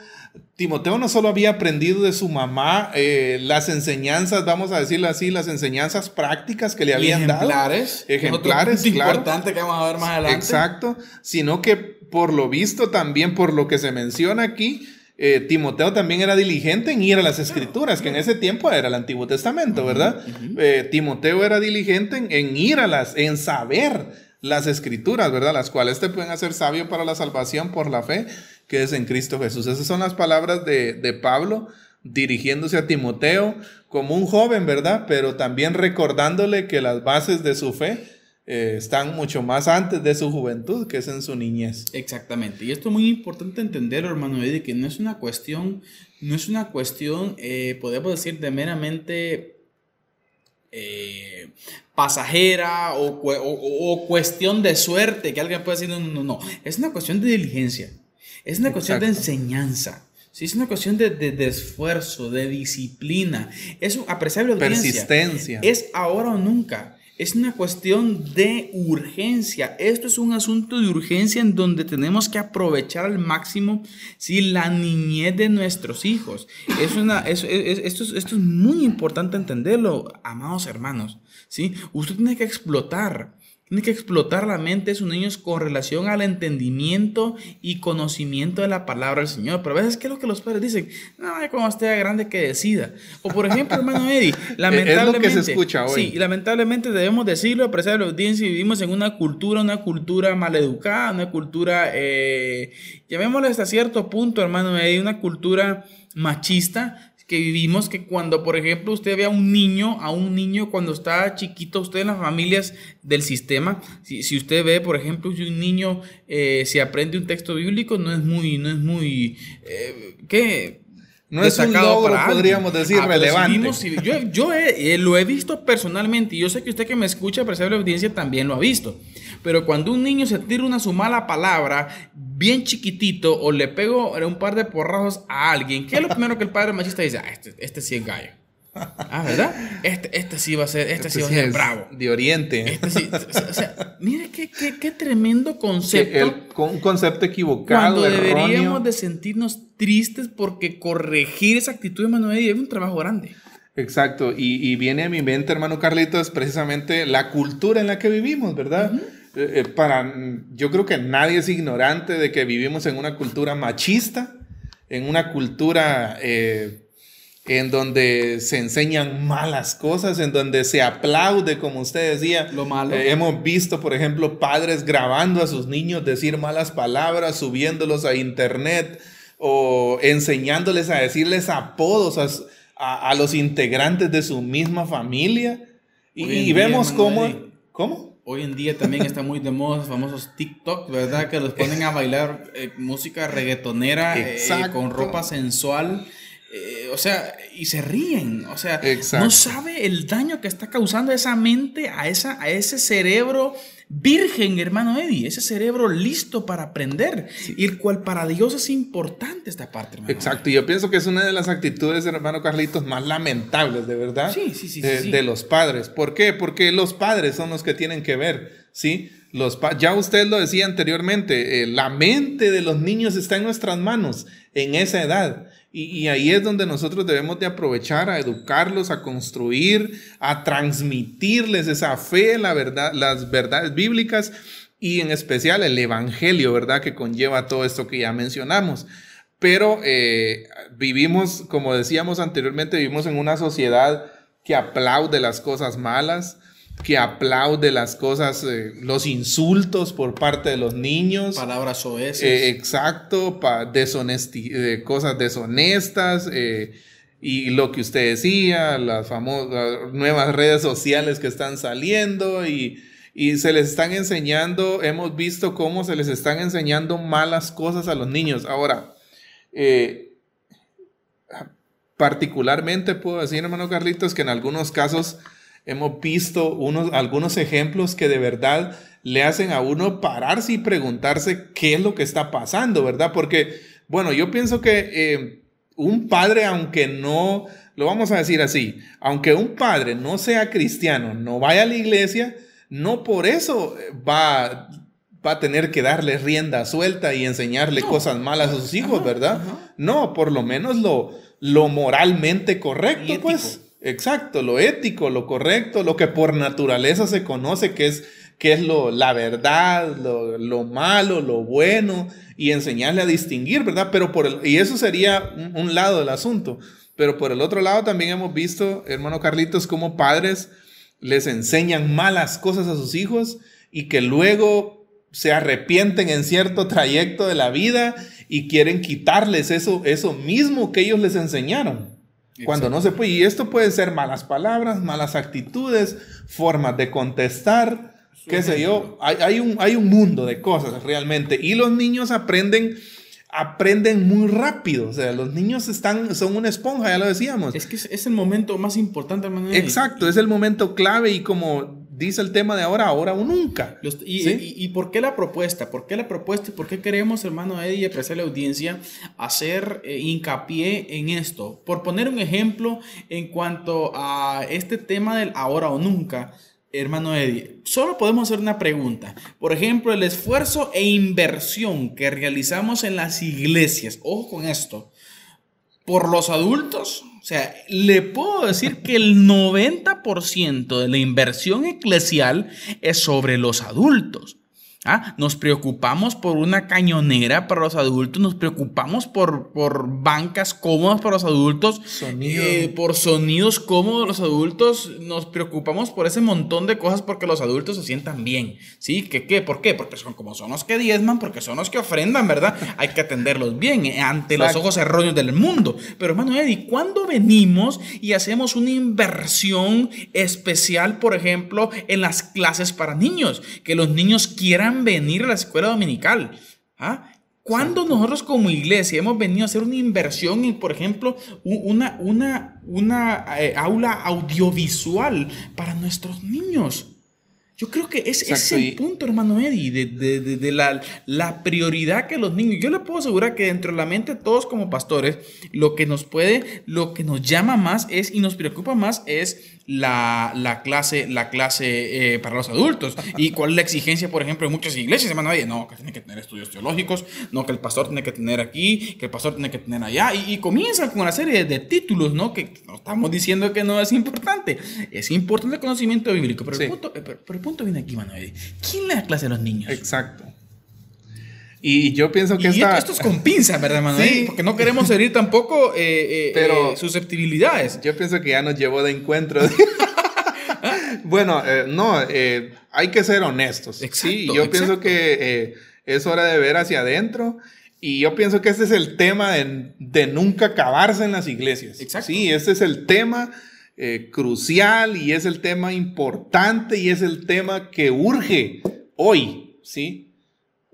Timoteo no solo había aprendido de su mamá eh, las enseñanzas, vamos a decirlo así, las enseñanzas prácticas que le habían dado. Ejemplares. Ejemplares, claro. importante que vamos a ver más adelante. Exacto. Sino que por lo visto también, por lo que se menciona aquí, eh, Timoteo también era diligente en ir a las escrituras, que en ese tiempo era el Antiguo Testamento, ¿verdad? Eh, Timoteo era diligente en, ir a las, en saber las escrituras, ¿verdad? Las cuales te pueden hacer sabio para la salvación por la fe que es en Cristo Jesús. Esas son las palabras de, de Pablo dirigiéndose a Timoteo como un joven, ¿verdad? Pero también recordándole que las bases de su fe eh, están mucho más antes de su juventud, que es en su niñez. Exactamente. Y esto es muy importante entender, hermano Eddie, que no es una cuestión, no es una cuestión, eh, podemos decir, de meramente eh, pasajera o, o, cuestión de suerte, que alguien puede decir, no, no, no, es una cuestión de diligencia, es una cuestión de enseñanza. Sí, es una cuestión de, de, esfuerzo, de disciplina. Es apreciable Persistencia. Es ahora o nunca. Es una cuestión de urgencia. Esto es un asunto de urgencia en donde tenemos que aprovechar al máximo ¿sí? la niñez de nuestros hijos. Es una, esto, esto es muy importante entenderlo, amados hermanos. ¿sí? Usted tiene que explotar tiene que explotar la mente de sus niños con relación al entendimiento y conocimiento de la palabra del Señor. Pero a veces, ¿qué es lo que los padres dicen? No, cuando esté grande que decida. O por ejemplo, hermano Eddie, lamentablemente. [laughs] es lo que se escucha hoy. Sí, lamentablemente debemos decirlo, apreciar la audiencia, vivimos en una cultura, una cultura maleducada, una cultura, eh, llamémosle hasta cierto punto, hermano Eddie, una cultura machista que vivimos, que cuando, por ejemplo, usted ve a un niño, a un niño cuando está chiquito, usted en las familias del sistema, si, si usted ve, por ejemplo, si un niño eh, se aprende un texto bíblico, no es muy, no es muy, eh, ¿qué? No es un logro, podríamos decir, ah, relevante. yo, yo eh, lo he visto personalmente y yo sé que usted que me escucha, apreciar la audiencia, también lo ha visto. Pero cuando un niño se tira una su mala palabra, bien chiquitito, o le pego un par de porrazos a alguien, ¿qué es lo primero que el padre machista dice? Ah, este, este sí es gallo. Ah, ¿verdad? Este, este sí va a ser, este, sí va a ser bravo. De Oriente. Este sí, o sea, mire qué, qué, qué tremendo concepto. un concepto equivocado. Cuando deberíamos de sentirnos tristes porque corregir esa actitud de Manuel es un trabajo grande. Exacto, y, y, viene a mi mente, hermano Carlitos, precisamente la cultura en la que vivimos, ¿verdad? Eh, eh, para, yo creo que nadie es ignorante de que vivimos en una cultura machista, en una cultura eh, en donde se enseñan malas cosas, en donde se aplaude, como usted decía. Lo malo. hemos visto, por ejemplo, padres grabando a sus niños decir malas palabras, subiéndolos a internet o enseñándoles a decirles apodos a, los integrantes de su misma familia. Y, vemos cómo... ¿Cómo? Hoy en día también está muy de moda los famosos TikTok, ¿verdad? Que los ponen a bailar eh, música reggaetonera eh, con ropa sensual. Eh, o sea, y se ríen. O sea, no sabe el daño que está causando esa mente a, esa, a ese cerebro virgen, hermano Eddie, ese cerebro listo para aprender, y el cual para Dios es importante esta parte, hermano. Exacto, y yo pienso que es una de las actitudes, hermano Carlitos, más lamentables, de verdad, sí, sí, sí, de, los padres. ¿Por qué? Porque los padres son los que tienen que ver, ¿sí? Los ya usted lo decía anteriormente, eh, la mente de los niños está en nuestras manos en esa edad. Y, ahí es donde nosotros debemos de aprovechar a educarlos, a construir, a transmitirles esa fe, la verdad, las verdades bíblicas y en especial el evangelio, ¿verdad? Que conlleva todo esto que ya mencionamos. Pero eh, vivimos, como decíamos anteriormente, vivimos en una sociedad que aplaude las cosas malas, que aplaude las cosas, eh, los insultos por parte de los niños. Palabras soeces. Eh, exacto, pa eh, cosas deshonestas. y lo que usted decía, las famosas nuevas redes sociales que están saliendo y, y se les están enseñando, hemos visto cómo se les están enseñando malas cosas a los niños. Ahora, particularmente puedo decir, hermano Carlitos, que en algunos casos Hemos visto unos, algunos ejemplos que de verdad le hacen a uno pararse y preguntarse qué es lo que está pasando, ¿verdad? Porque, bueno, yo pienso que eh, un padre, aunque no, lo vamos a decir así, aunque un padre no sea cristiano, no vaya a la iglesia, no por eso va, va a tener que darle rienda suelta y enseñarle cosas malas a sus hijos, ¿verdad? No, por lo menos lo, lo moralmente correcto, pues. Exacto, lo ético, lo correcto, lo que por naturaleza se conoce que es, que es lo, la verdad, lo, malo, lo bueno, y enseñarle a distinguir, ¿verdad? Pero por el, y eso sería un, lado del asunto. Pero por el otro lado también hemos visto, hermano Carlitos, como padres les enseñan malas cosas a sus hijos y que luego se arrepienten en cierto trayecto de la vida y quieren quitarles eso, eso mismo que ellos les enseñaron. Cuando no se puede. Y esto puede ser malas palabras, malas actitudes, formas de contestar, qué sé yo. Hay, un, hay un mundo de cosas realmente. Y los niños aprenden aprenden muy rápido. O sea, los niños están, son una esponja, ya lo decíamos. Es que es, es el momento más importante, hermano. Exacto, es el momento clave y como dice el tema de ahora, ahora o nunca. Los- y, ¿Sí? y- y por qué la propuesta? ¿Por qué la propuesta y por qué queremos, hermano Eddie, y apreciar la audiencia, hacer eh, hincapié en esto? Por poner un ejemplo en cuanto a este tema del ahora o nunca, hermano Eddie, solo podemos hacer una pregunta. Por ejemplo, el esfuerzo e inversión que realizamos en las iglesias, ojo con esto, por los adultos. O sea, le puedo decir que el 90% de la inversión eclesial es sobre los adultos. ¿Ah? Nos preocupamos por una cañonera para los adultos, nos preocupamos por, por bancas cómodas para los adultos, Sonido. eh, por sonidos cómodos los adultos, nos preocupamos por ese montón de cosas porque los adultos se sientan bien. ¿Sí? ¿Qué, qué? ¿Por qué? Porque son como son los que diezman, porque son los que ofrendan, ¿verdad? [laughs] Hay que atenderlos bien eh, ante los ojos erróneos del mundo. Pero hermano Eddie, ¿cuándo venimos y hacemos una inversión especial, por ejemplo, en las clases para niños? Que los niños quieran venir a la escuela dominical. ¿Ah? ¿Cuándo nosotros como iglesia hemos venido a hacer una inversión en, por ejemplo, una, una, una eh, aula audiovisual para nuestros niños? Yo creo que es, ese es el punto, hermano Eddie, de, de- de- de la, la prioridad que los niños. Yo le puedo asegurar que dentro de la mente de todos como pastores, lo que nos puede, lo que nos llama más es y nos preocupa más es la, la clase, la clase eh, para los adultos. Y cuál es la exigencia, por ejemplo, en muchas iglesias, hermano Eddie. No, que tiene que tener estudios teológicos, no, que el pastor tiene que tener aquí, que el pastor tiene que tener allá. Y, y comienzan con una serie de, títulos, ¿no? Que no estamos diciendo que no es importante. Es importante el conocimiento bíblico, pero, Sí. el, punto, eh, pero, pero el punto viene aquí, Manuel. ¿Quién le da clase a los niños? Exacto. Y yo pienso que Y esta... esto, es con pinzas, ¿verdad, Manuel? Sí. Porque no queremos herir tampoco eh, eh, Pero- eh, susceptibilidades. Yo pienso que ya nos llevó de encuentro. [laughs] bueno, eh, no, eh, hay que ser honestos. Exacto, sí, yo pienso exacto. que eh, es hora de ver hacia adentro. Y yo pienso que este es el tema de, de nunca acabarse en las iglesias. Exacto. Sí, este es el tema eh, crucial y es el tema importante y es el tema que urge hoy, ¿sí?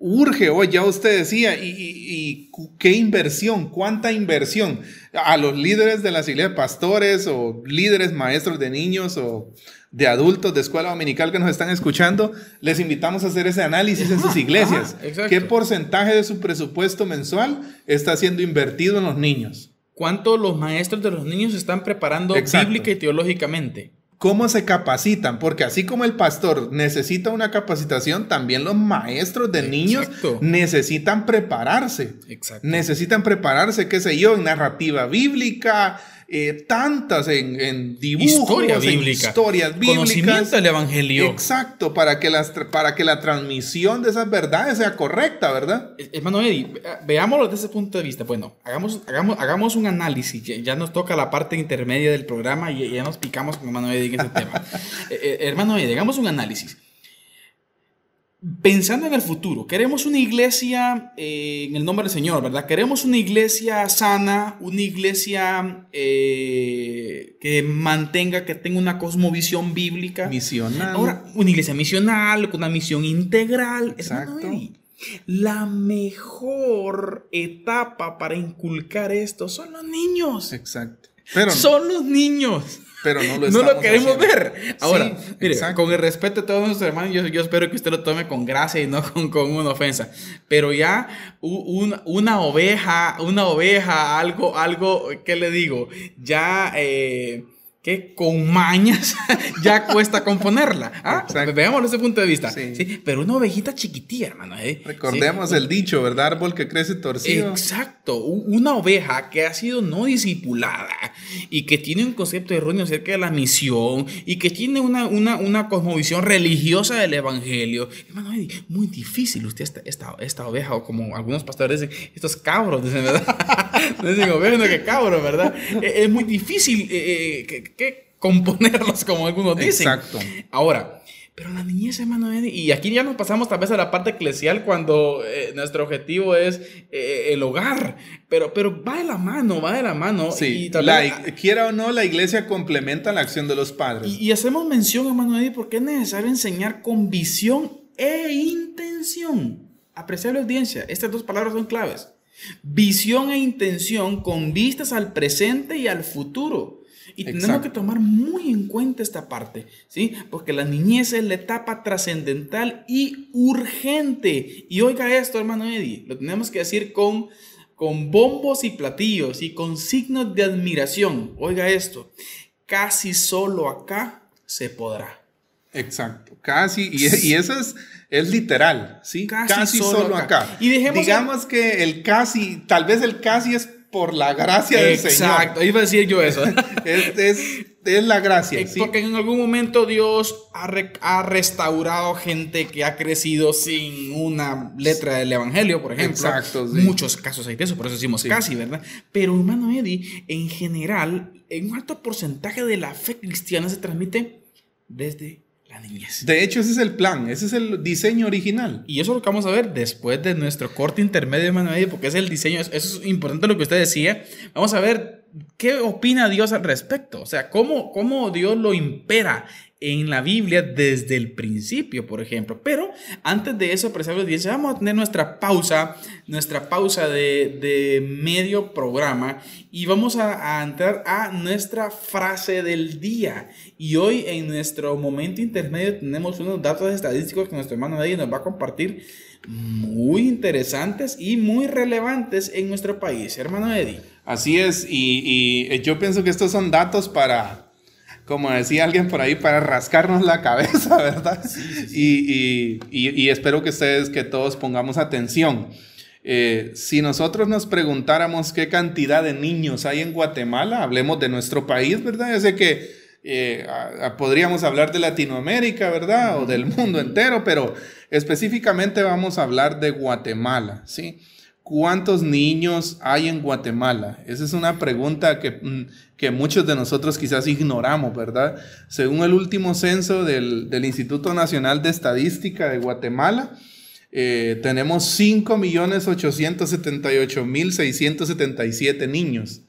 Urge hoy, ya usted decía, y, y- y cu- qué inversión, cuánta inversión a los líderes de las iglesias, pastores o líderes maestros de niños o de adultos de escuela dominical que nos están escuchando, les invitamos a hacer ese análisis en sus iglesias. ajá. ¿Qué porcentaje de su presupuesto mensual está siendo invertido en los niños? ¿Cuánto los maestros de los niños están preparando Exacto. bíblica y teológicamente? ¿Cómo se capacitan? Porque así como el pastor necesita una capacitación, también los maestros de niños necesitan prepararse. Exacto. Necesitan prepararse, qué sé yo, en narrativa bíblica, eh, tantas en, en dibujos, Historia en bíblica. historias bíblicas. Conocimiento del evangelio. Exacto, para que, las, para que la transmisión de esas verdades sea correcta, ¿verdad? Hermano Eddie, ve- veámoslo desde ese punto de vista. Bueno, hagamos, hagamos, hagamos un análisis. Ya, ya nos toca la parte intermedia del programa y ya nos picamos con hermano Eddie en ese tema. [laughs] Eh, eh, hermano Eddie, hagamos un análisis. Pensando en el futuro, queremos una iglesia eh, en el nombre del Señor, ¿verdad? Queremos una iglesia sana, una iglesia eh, que mantenga, que tenga una cosmovisión bíblica. Misional. Ahora, una iglesia misional, con una misión integral. Exacto. Hermano la mejor etapa para inculcar esto son los niños. Exacto. Pero, son los niños. Pero no lo, No lo queremos haciendo. ver. Ahora, Sí, mire, exacto. con el respeto de todos nuestros hermanos, yo, yo espero que usted lo tome con gracia y no [laughs] con, con una ofensa. Pero ya un- una oveja, una oveja, algo, algo, ¿qué le digo? Ya, eh, que con mañas [laughs] ya cuesta componerla. ¿ah? Veámoslo desde ese punto de vista. Sí. Sí, Pero una ovejita chiquitilla, hermano. ¿eh? Recordemos Sí. el dicho, ¿verdad? Árbol que crece torcido. Exacto, una oveja que ha sido no discipulada y que tiene un concepto erróneo acerca de la misión y que tiene una, una, una cosmovisión religiosa del evangelio. Hermano, muy difícil usted esta, esta, esta oveja o como algunos pastores dicen, estos cabros, dicen, ¿verdad? No dicen ovejas, no que cabros, ¿verdad? Eh, Es muy difícil eh, eh, que, que componerlos como algunos dicen. Exacto. Ahora, pero la niñez, hermano Eddie, y aquí ya nos pasamos tal vez a la parte eclesial cuando eh, nuestro objetivo es eh, el hogar, pero, pero va de la mano, va de la mano. Sí, y, tal la- vez- quiera o no, la iglesia complementa la acción de los padres. y, y hacemos mención, hermano Eddie, porque es necesario enseñar con visión e intención. Apreciable audiencia, estas dos palabras son claves. Visión e intención con vistas al presente y al futuro. Y tenemos Exacto. que tomar muy en cuenta esta parte, ¿sí? Porque la niñez es la etapa trascendental y urgente. Y oiga esto, hermano Eddie, lo tenemos que decir con, con bombos y platillos y con signos de admiración. Oiga esto, casi solo acá se podrá. Exacto, casi, y, y eso es, es literal, ¿sí? Casi Casi, solo solo, acá. acá. Y dejemos Digamos que el casi, tal vez el casi es por la gracia del Exacto, iba a decir yo eso. Señor. [laughs] Es, es, es la gracia, ¿sí? Porque en algún momento Dios ha, re- ha restaurado gente que ha crecido sin una letra del Evangelio, por ejemplo. Exacto, sí. Muchos casos hay de eso, por eso decimos Sí. casi, ¿verdad? Pero, hermano Eddie, en general, en un alto porcentaje de la fe cristiana se transmite desde la niñez. De hecho, ese es el plan, ese es el diseño original. Y eso es lo que vamos a ver después de nuestro corte intermedio, hermano Eddie, porque es el diseño, eso es importante lo que usted decía. Vamos a ver qué opina Dios al respecto, o sea, cómo, cómo Dios lo impera en la Biblia desde el principio, por ejemplo. Pero antes de eso, apreciables audiencia, vamos a tener nuestra pausa, nuestra pausa de, de medio programa y vamos a, a entrar a nuestra frase del día. Y hoy en nuestro momento intermedio tenemos unos datos estadísticos que nuestro hermano Eddie nos va a compartir muy interesantes y muy relevantes en nuestro país. Hermano Eddie. Así es, y, y, eh, yo pienso que estos son datos para, como decía alguien por ahí, para rascarnos la cabeza, [laughs] ¿verdad? Y, y- y- y espero que ustedes, que todos pongamos atención. Eh, si nosotros nos preguntáramos qué cantidad de niños hay en Guatemala, hablemos de nuestro país, ¿verdad? Yo sé que eh, a- a- podríamos hablar de Latinoamérica, ¿verdad? O del mundo entero, pero específicamente vamos a hablar de Guatemala, ¿sí? ¿Cuántos niños hay en Guatemala? Esa es una pregunta que, mm, que muchos de nosotros quizás ignoramos, ¿verdad? Según el último censo del, del Instituto Nacional de Estadística de Guatemala, eh, tenemos 5.878.677 niños.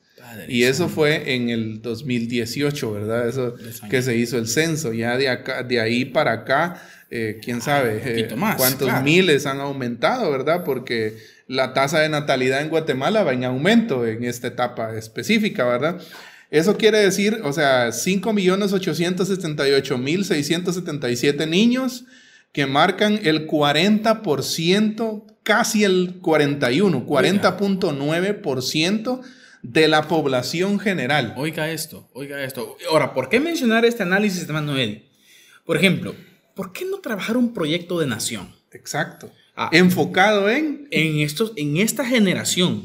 Y eso fue en el 2018, ¿verdad? Eso que se hizo el censo. Ya de, acá, de ahí para acá, eh, quién sabe un poquito eh, más, cuántos claro. miles han aumentado, ¿verdad? Porque la tasa de natalidad en Guatemala va en aumento en esta etapa específica, ¿verdad? Eso quiere decir, o sea, 5.878.677 niños que marcan el 40%, casi el 41, 40.9% de la población general. Oiga esto, oiga esto. Ahora, ¿por qué mencionar este análisis, hermano Eddie? Por ejemplo, ¿por qué no trabajar un proyecto de nación Exacto. Ah. Enfocado en... en, estos, en esta generación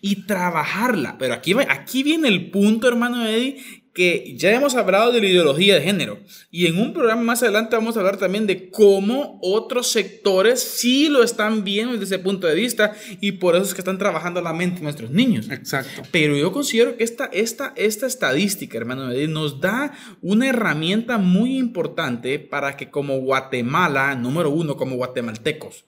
y trabajarla? Pero aquí, va- aquí viene el punto, hermano Eddie, que ya hemos hablado de la ideología de género y en un programa más adelante vamos a hablar también de cómo otros sectores sí lo están viendo desde ese punto de vista y por eso es que están trabajando la mente de nuestros niños. Exacto. Pero yo considero que esta, esta, esta estadística, hermano, nos da una herramienta muy importante para que como Guatemala, número uno, como guatemaltecos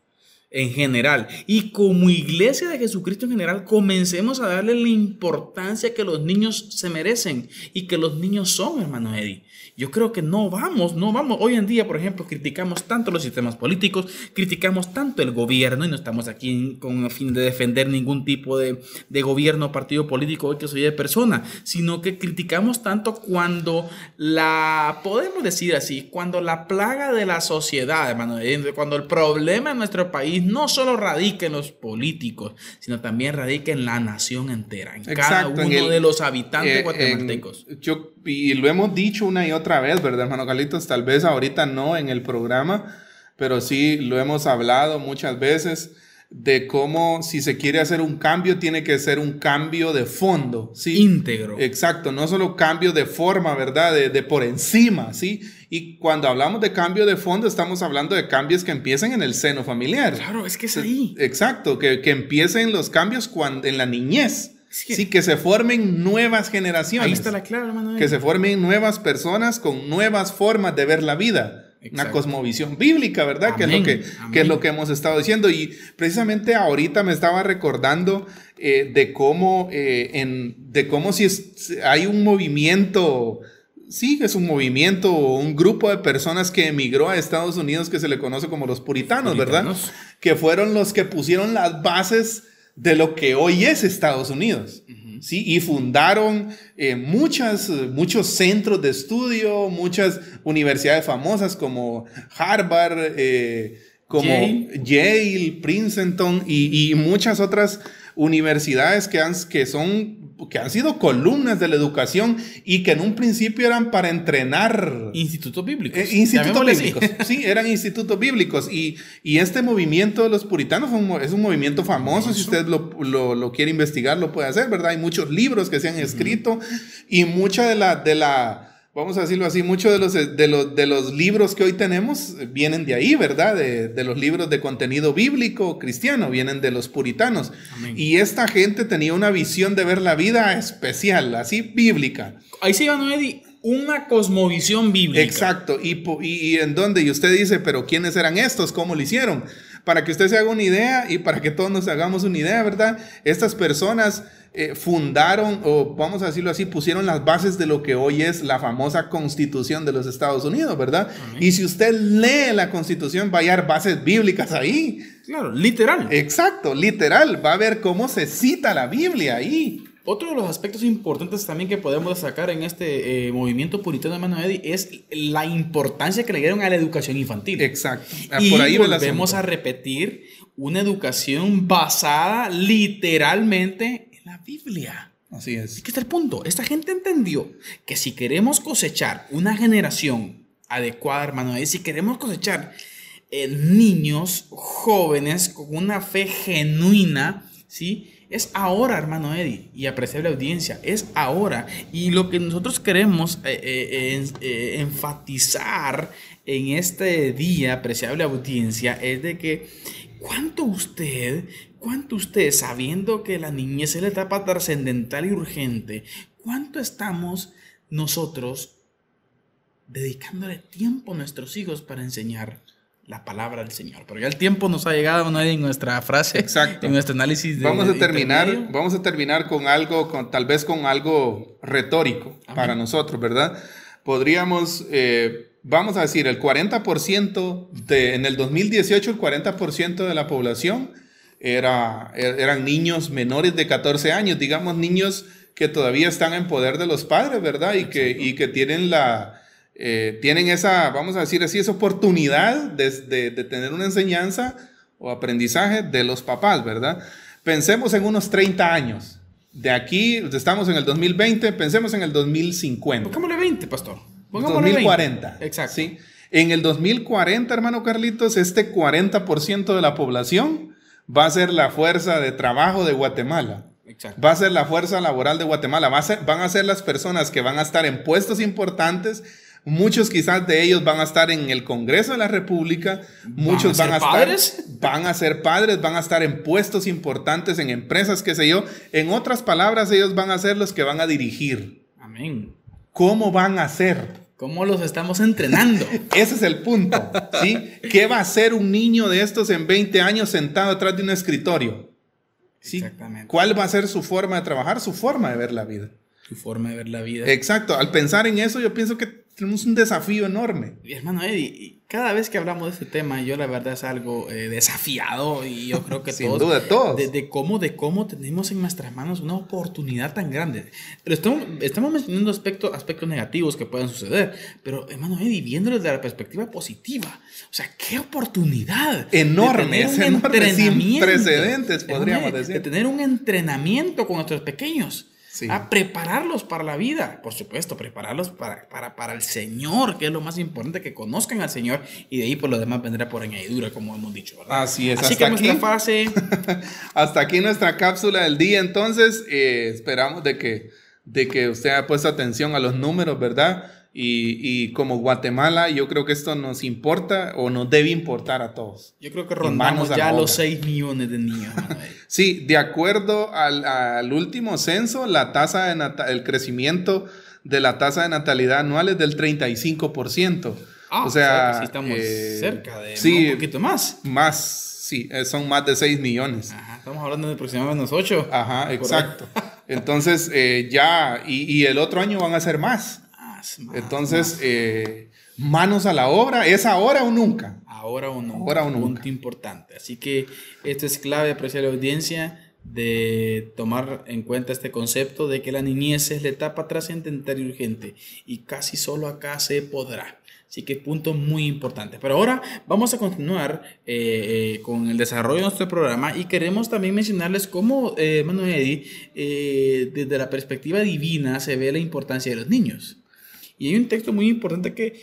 en general, y como iglesia de Jesucristo en general, comencemos a darle la importancia que los niños se merecen y que los niños son, hermano Eddie. Yo creo que no vamos, no vamos. Hoy en día, por ejemplo, criticamos tanto los sistemas políticos, criticamos tanto el gobierno y no estamos aquí con el fin de defender ningún tipo de, de gobierno partido político hoy que soy de persona, sino que criticamos tanto cuando la, podemos decir así, cuando la plaga de la sociedad, hermano, eh, cuando el problema en nuestro país no solo radica en los políticos, sino también radica en la nación entera, en cada uno en el- de los habitantes Eh, guatemaltecos. en- yo, y lo hemos dicho una y otra vez, ¿verdad, hermano Carlitos? Tal vez ahorita no en el programa, pero sí lo hemos hablado muchas veces de cómo si se quiere hacer un cambio, tiene que ser un cambio de fondo, ¿sí? íntegro. Exacto, no solo cambio de forma, ¿verdad? De, de por encima, ¿sí? Y cuando hablamos de cambio de fondo, estamos hablando de cambios que empiecen en el seno familiar. Claro, es que es ahí. Exacto, que, que empiecen los cambios cuando, en la niñez. Sí, que se formen nuevas generaciones. Ahí está la clave, hermano. Que se formen nuevas personas con nuevas formas de ver la vida. Una cosmovisión bíblica, ¿verdad? Que es, lo que, que es lo que hemos estado diciendo. Y precisamente ahorita me estaba recordando eh, de cómo, eh, en, de cómo si es- hay un movimiento, sí, es un movimiento o un grupo de personas que emigró a Estados Unidos que se le conoce como los puritanos, ¿verdad? Puritanos. Que fueron los que pusieron las bases de lo que hoy es Estados Unidos. ¿sí? Y fundaron eh, muchas, muchos centros de estudio, muchas universidades famosas como Harvard, eh, como Yale, Princeton y, y, muchas otras universidades que, han, que son que han sido columnas de la educación y que en un principio eran para entrenar. Institutos bíblicos. Eh, institutos bíblicos. Sí, eran institutos bíblicos. Y, y, este movimiento de los puritanos es un movimiento famoso. Si usted lo, lo, lo, quiere investigar, lo puede hacer, ¿verdad? Hay muchos libros que se han escrito y mucha de la, de la vamos a decirlo así, muchos de los, de, los, de los libros que hoy tenemos vienen de ahí, ¿verdad? De, de los libros de contenido bíblico cristiano, vienen de los puritanos. Y esta gente tenía una visión de ver la vida especial, así bíblica. Ahí se llama, Eddie, una cosmovisión bíblica. Exacto. Y, y, en dónde, y usted dice, pero ¿quiénes eran estos? ¿Cómo lo hicieron? Para que usted se haga una idea y para que todos nos hagamos una idea, ¿verdad? Estas personas eh, fundaron, o vamos a decirlo así, pusieron las bases de lo que hoy es la famosa constitución de los Estados Unidos, ¿verdad? Y si usted lee la constitución, va a hallar bases bíblicas ahí. Claro, literal. Exacto, literal. Va a ver cómo se cita la Biblia ahí. Otro de los aspectos importantes también que podemos destacar en este eh, movimiento puritano de Mano Eddy es la importancia que le dieron a la educación infantil. Exacto. Ah, y Por ahí volvemos a repetir una educación basada literalmente la Biblia. Así es. ¿Qué está el punto? Esta gente entendió que si queremos cosechar una generación adecuada, hermano, y si queremos cosechar eh, niños jóvenes con una fe genuina, ¿sí? Es ahora, hermano Eddie, y apreciable audiencia, es ahora. Y lo que nosotros queremos eh, eh, enfatizar en este día, apreciable audiencia, es de que cuánto usted ¿Cuánto usted, sabiendo que la niñez es la etapa trascendental y urgente, cuánto estamos nosotros dedicándole tiempo a nuestros hijos para enseñar la palabra del Señor? Pero ya el tiempo nos ha llegado ¿no? en nuestra frase, Exacto. en nuestro análisis. De, vamos a terminar, vamos a terminar con algo, con, tal vez con algo retórico para nosotros, ¿verdad? Podríamos eh, vamos a decir, el 40% de, en el 2018, el 40% de la población era, er, eran niños menores de 14 años, digamos niños que todavía están en poder de los padres, ¿verdad? Y que, y que tienen la... Eh, tienen esa, vamos a decir así, esa oportunidad de, de, tener una enseñanza o aprendizaje de los papás, ¿verdad? Pensemos en unos 30 años. De aquí, estamos en el 2020, pensemos en el 2050. Pongámosle 20, pastor. Pongámosle 2040. 20. Exacto. ¿sí? En el 2040, hermano Carlitos, este 40% de la población va a ser la fuerza de trabajo de Guatemala. Va a ser la fuerza laboral de Guatemala. Va a ser, van a ser las personas que van a estar en puestos importantes. Muchos quizás de ellos van a estar en el Congreso de la República. Muchos van a, estar, padres? [laughs] van a ser padres, van a estar en puestos importantes, en empresas, qué sé yo. En otras palabras, ellos van a ser los que van a dirigir. Amén. ¿Cómo van a ser? ¿Cómo los estamos entrenando? [laughs] Ese es el punto, ¿sí? ¿Qué va a hacer un niño de estos en 20 años sentado atrás de un escritorio? ¿Sí? Exactamente. ¿Cuál va a ser su forma de trabajar? Su forma de ver la vida. Su forma de ver la vida. Exacto. Al pensar en eso, yo pienso que tenemos un desafío enorme. Y hermano Eddie, cada vez que hablamos de este tema, yo la verdad es algo eh, desafiado y yo creo que [laughs] Sin todos, duda, todos. De, cómo, de cómo tenemos en nuestras manos una oportunidad tan grande. Pero estamos, estamos mencionando aspectos, aspectos negativos que pueden suceder, pero hermano Eddie, viéndolo desde la perspectiva positiva, o sea, qué oportunidad. Enorme, de tener un entrenamiento, precedentes, podríamos decir. De tener un entrenamiento con nuestros pequeños a prepararlos para la vida, por supuesto, prepararlos para, para, para, el Señor, que es lo más importante, que conozcan al Señor y de ahí por lo demás vendrá por añadidura, como hemos dicho. ¿verdad? Así es. Así que nuestra fase... [laughs] hasta aquí nuestra cápsula del día, entonces eh, esperamos de que, de que usted haya puesto atención a los números, ¿verdad? Y, como Guatemala, yo creo que esto nos importa o nos debe importar a todos. Yo creo que rondamos ya los 6 millones de niños. [laughs] sí, de acuerdo al, último censo, la tasa de el crecimiento de la tasa de natalidad anual es del 35%. Ah, o sea, sí estamos eh, cerca de un poquito más. Más, sí, eh, son más de 6 millones. Ajá, estamos hablando de aproximadamente unos 8. Ajá, exacto. Entonces, eh, ya, y, y el otro año van a ser más. Entonces, eh, manos a la obra, ¿es ahora o nunca? Ahora o nunca. Ahora o nunca. Punto importante. Así que esto es clave, apreciar la audiencia. de tomar en cuenta este concepto de que la niñez es la etapa trascendental y urgente y casi solo acá se podrá. Así que punto muy importante. Pero ahora vamos a continuar eh, eh, con el desarrollo de nuestro programa y queremos también mencionarles cómo, eh, Manuel desde la perspectiva divina se ve la importancia de los niños. Y hay un texto muy importante que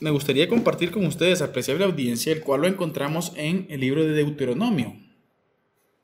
me gustaría compartir con ustedes, apreciable audiencia, el cual lo encontramos en el libro de Deuteronomio.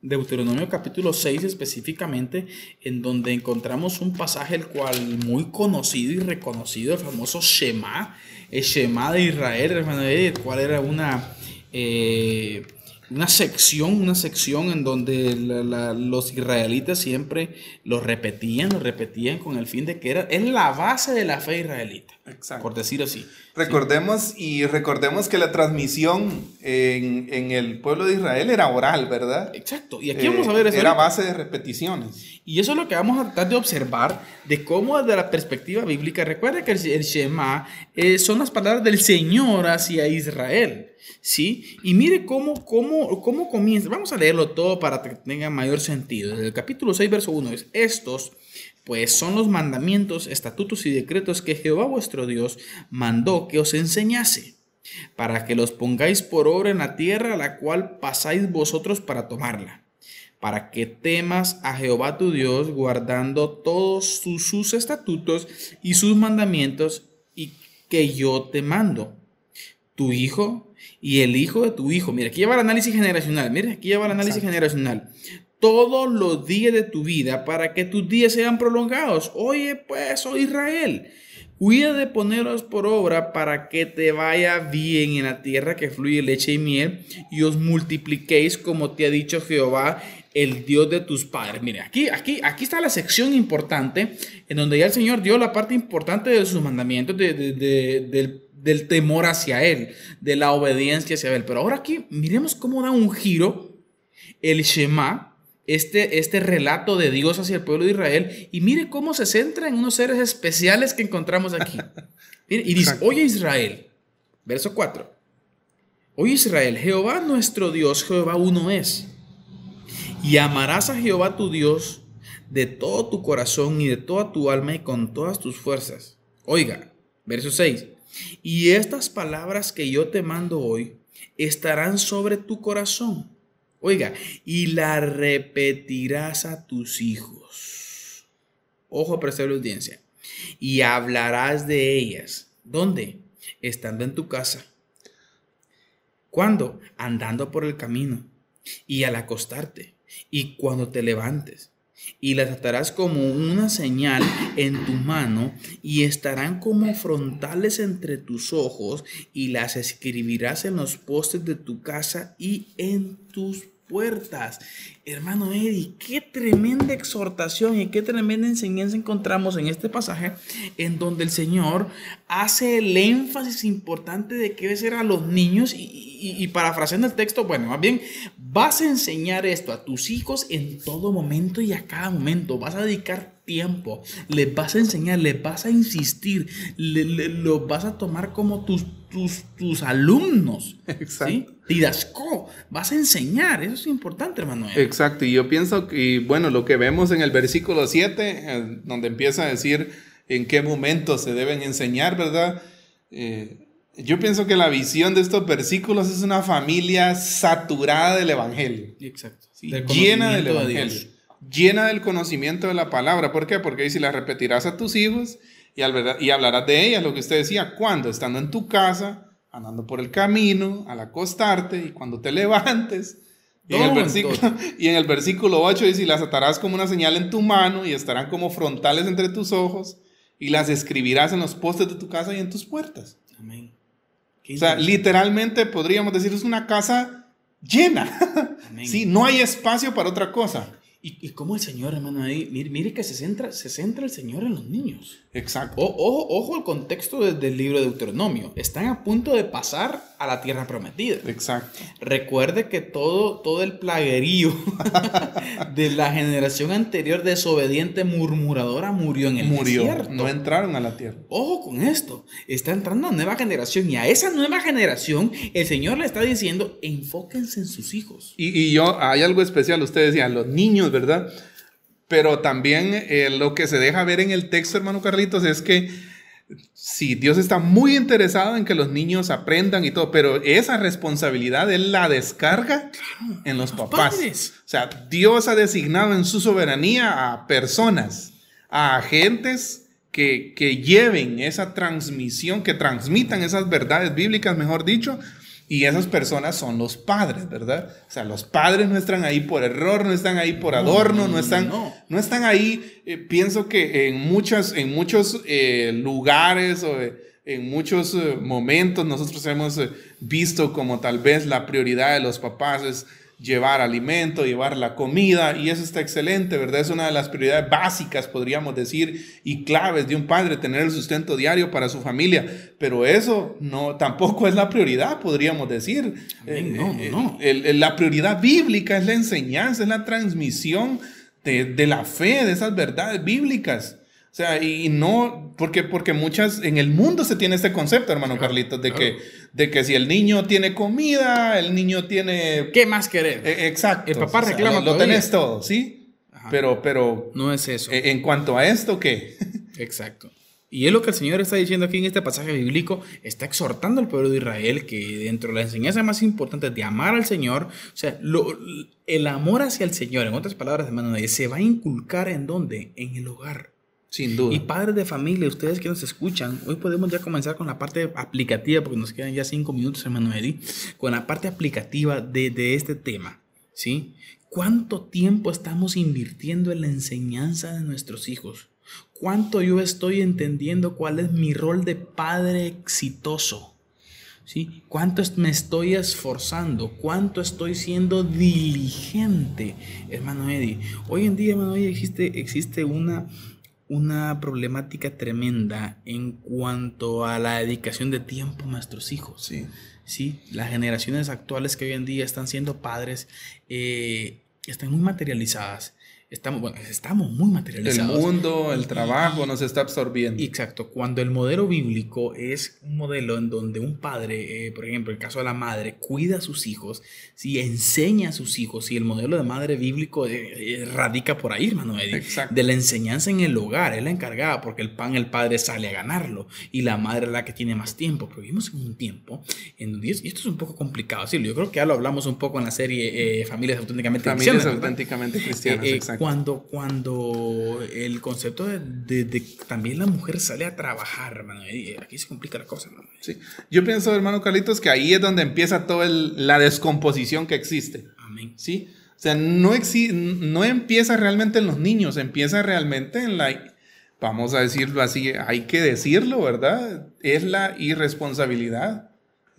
Deuteronomio capítulo 6 específicamente, en donde encontramos un pasaje el cual muy conocido y reconocido, el famoso Shema, el Shema de Israel, hermano, el cual era una, eh, una sección, una sección en donde la- la- los israelitas siempre lo repetían, lo repetían con el fin de que era, es la base de la fe israelita, Exacto. por decir así. Recordemos y recordemos que la transmisión en, en el pueblo de Israel era oral, ¿verdad? Exacto, y aquí Eh, vamos a ver eso. Era base de repeticiones. Y eso es lo que vamos a tratar de observar de cómo desde la perspectiva bíblica, recuerda que el, el Shema eh, son las palabras del Señor hacia Israel, ¿sí? Y mire cómo, cómo, cómo comienza, vamos a leerlo todo para que tenga mayor sentido. Desde el capítulo 6, verso 1 es, estos pues son los mandamientos, estatutos y decretos que Jehová vuestro Dios mandó que os enseñase, para que los pongáis por obra en la tierra a la cual pasáis vosotros para tomarla para que temas a Jehová tu Dios, guardando todos sus, sus estatutos y sus mandamientos, y que yo te mando. Tu hijo y el hijo de tu hijo. Mira, aquí lleva el análisis generacional. Mira, aquí lleva el análisis Exacto. generacional. Todos los días de tu vida para que tus días sean prolongados. Oye, pues, oh Israel. Cuida de ponerlos por obra para que te vaya bien en la tierra que fluye leche y miel y os multipliquéis como te ha dicho Jehová, el Dios de tus padres. Mire, aquí, aquí, aquí está la sección importante en donde ya el Señor dio la parte importante de sus mandamientos, de- de- de- del, del temor hacia Él, de la obediencia hacia Él. Pero ahora aquí miremos cómo da un giro el Shema, este, este relato de Dios hacia el pueblo de Israel, y mire cómo se centra en unos seres especiales que encontramos aquí. [laughs] Mire, y dice, oye Israel, verso 4, oye Israel, Jehová nuestro Dios, Jehová uno es, y amarás a Jehová tu Dios de todo tu corazón y de toda tu alma y con todas tus fuerzas. Oiga, verso 6, y estas palabras que yo te mando hoy estarán sobre tu corazón. Oiga, y la repetirás a tus hijos. Ojo, prestable audiencia. Y hablarás de ellas. ¿Dónde? Estando en tu casa. ¿Cuándo? Andando por el camino. Y al acostarte. Y cuando te levantes. Y las atarás como una señal en tu mano y estarán como frontales entre tus ojos y las escribirás en los postes de tu casa y en tus puertas. Hermano Eddie, qué tremenda exhortación y qué tremenda enseñanza encontramos en este pasaje en donde el Señor hace el énfasis importante de que debe ser a los niños y, y, parafraseando el texto, bueno, más bien vas a enseñar esto a tus hijos en todo momento y a cada momento, vas a dedicar tiempo, les vas a enseñar, les vas a insistir, le- los vas a tomar como tus, tus, tus alumnos. Exacto. ¿sí? Didasco, vas a enseñar, eso es importante, hermano. Exacto, y yo pienso que, bueno, lo que vemos en el versículo 7, eh, donde empieza a decir en qué momento se deben enseñar, ¿verdad? Eh, yo pienso que la visión de estos versículos es una familia saturada del Evangelio. Exacto. Sí, Del llena del de Evangelio, Dios. llena del conocimiento de la palabra. ¿Por qué? Porque dice, la repetirás a tus hijos y, al y hablarás de ellas, lo que usted decía, cuando estando en tu casa, andando por el camino, al acostarte y cuando te [laughs] levantes. Y en, el versículo, [laughs] y en el versículo 8 dice, y las atarás como una señal en tu mano y estarán como frontales entre tus ojos y las escribirás en los postes de tu casa y en tus puertas. Amén. O sea, literalmente podríamos decir, es una casa llena. [laughs] Amén. Sí, no hay espacio para otra cosa. Y, y cómo el Señor, hermano, ahí, mire, mire que se centra, se centra el Señor en los niños. Exacto. O- ojo, ojo al contexto de- del libro de Deuteronomio. Están a punto de pasar a la tierra prometida. Exacto. Recuerde que todo, todo el plaguerío [laughs] de la generación anterior desobediente murmuradora murió en el Murió. desierto. No entraron a la tierra. Ojo con esto, está entrando una nueva generación y a esa nueva generación el Señor le está diciendo, enfóquense en sus hijos. Y, y yo, hay algo especial, usted decía, los niños niños, ¿verdad? Pero también eh, lo que se deja ver en el texto, hermano Carlitos, es que sí, Dios está muy interesado en que los niños aprendan y todo, pero esa responsabilidad Él la descarga en los, papás. O sea, Dios ha designado en su soberanía a personas, a agentes que, que lleven esa transmisión, que transmitan esas verdades bíblicas, mejor dicho, y esas personas son los padres, ¿verdad? O sea, los padres no están ahí por error, no están ahí por adorno, no, están, no. están ahí. Eh, pienso que en, muchas, en muchos eh, lugares o eh, en muchos momentos nosotros hemos visto como tal vez la prioridad de los papás es llevar alimento, llevar la comida, y eso está excelente, ¿verdad? Es una de las prioridades básicas, podríamos decir, y claves de un padre, tener el sustento diario para su familia, pero eso no, tampoco es la prioridad, podríamos decir. Eh, no, no. Eh, la prioridad bíblica es la enseñanza, es la transmisión de, de la fe, de esas verdades bíblicas. O sea, y no, porque, porque muchas, en el mundo se tiene este concepto, hermano Carlitos, de, que, de que si el niño tiene comida, el niño tiene... ¿Qué más querer? E, exacto. El papá reclama Lo, tenés todo, ¿sí? Pero, pero... No es eso. E, en cuanto a esto, ¿qué? [laughs] Exacto. Y es lo que el Señor está diciendo aquí en este pasaje bíblico, está exhortando al pueblo de Israel que dentro de la enseñanza más importante de amar al Señor, o sea, el amor hacia el Señor, en otras palabras, hermano, se va a inculcar en dónde? En el hogar. Sin duda. Y padres de familia, ustedes que nos escuchan, hoy podemos ya comenzar con la parte aplicativa, porque nos quedan ya cinco minutos, hermano Eddie, con la parte aplicativa de, de este tema. ¿sí? ¿Cuánto tiempo estamos invirtiendo en la enseñanza de nuestros hijos? ¿Cuánto yo estoy entendiendo cuál es mi rol de padre exitoso? ¿Sí? ¿Cuánto me estoy esforzando? ¿Cuánto estoy siendo diligente, hermano Eddie? Hoy en día, hermano Eddie, existe, existe una, una problemática tremenda en cuanto a la dedicación de tiempo a nuestros hijos. Sí. Sí, las generaciones actuales que hoy en día están siendo padres eh, están muy materializadas estamos, bueno, estamos muy materializados. El mundo, el trabajo nos está absorbiendo. Exacto. Cuando el modelo bíblico es un modelo en donde un padre, eh, por ejemplo, el caso de la madre, cuida a sus hijos, si enseña a sus hijos, si el modelo de madre bíblico eh, eh, radica por ahí, hermano Exacto. de la enseñanza en el hogar, es la encargada, porque el pan el padre sale a ganarlo y la madre es la que tiene más tiempo. Pero vivimos en un tiempo en donde, y esto es un poco complicado, sí, yo creo que ya lo hablamos un poco en la serie Familias auténticamente Familias auténticamente cristianas, exacto cuando, cuando el concepto de, de, también la mujer sale a trabajar, hermano, aquí se complica la cosa, hermano. Sí. Yo pienso, hermano Carlitos, que ahí es donde empieza toda la descomposición que existe. Amén. ¿Sí? O sea, no, no empieza realmente en los niños, empieza realmente en la, vamos a decirlo así, hay que decirlo, ¿verdad? Es la irresponsabilidad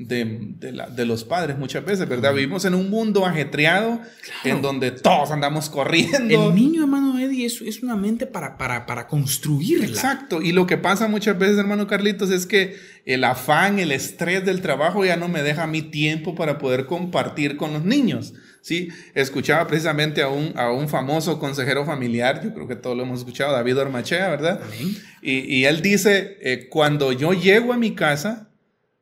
de, de, los padres muchas veces, ¿verdad? Vivimos en un mundo ajetreado en donde todos andamos corriendo. El niño, hermano Eddie, es, es una mente para, para, para construirla. Exacto. Y lo que pasa muchas veces, hermano Carlitos, es que el afán, el estrés del trabajo ya no me deja mi tiempo para poder compartir con los niños. ¿sí? Escuchaba precisamente a un, a un famoso consejero familiar, yo creo que todos lo hemos escuchado, David Ormachea, ¿verdad? Y, y, él dice, eh, cuando yo llego a mi casa,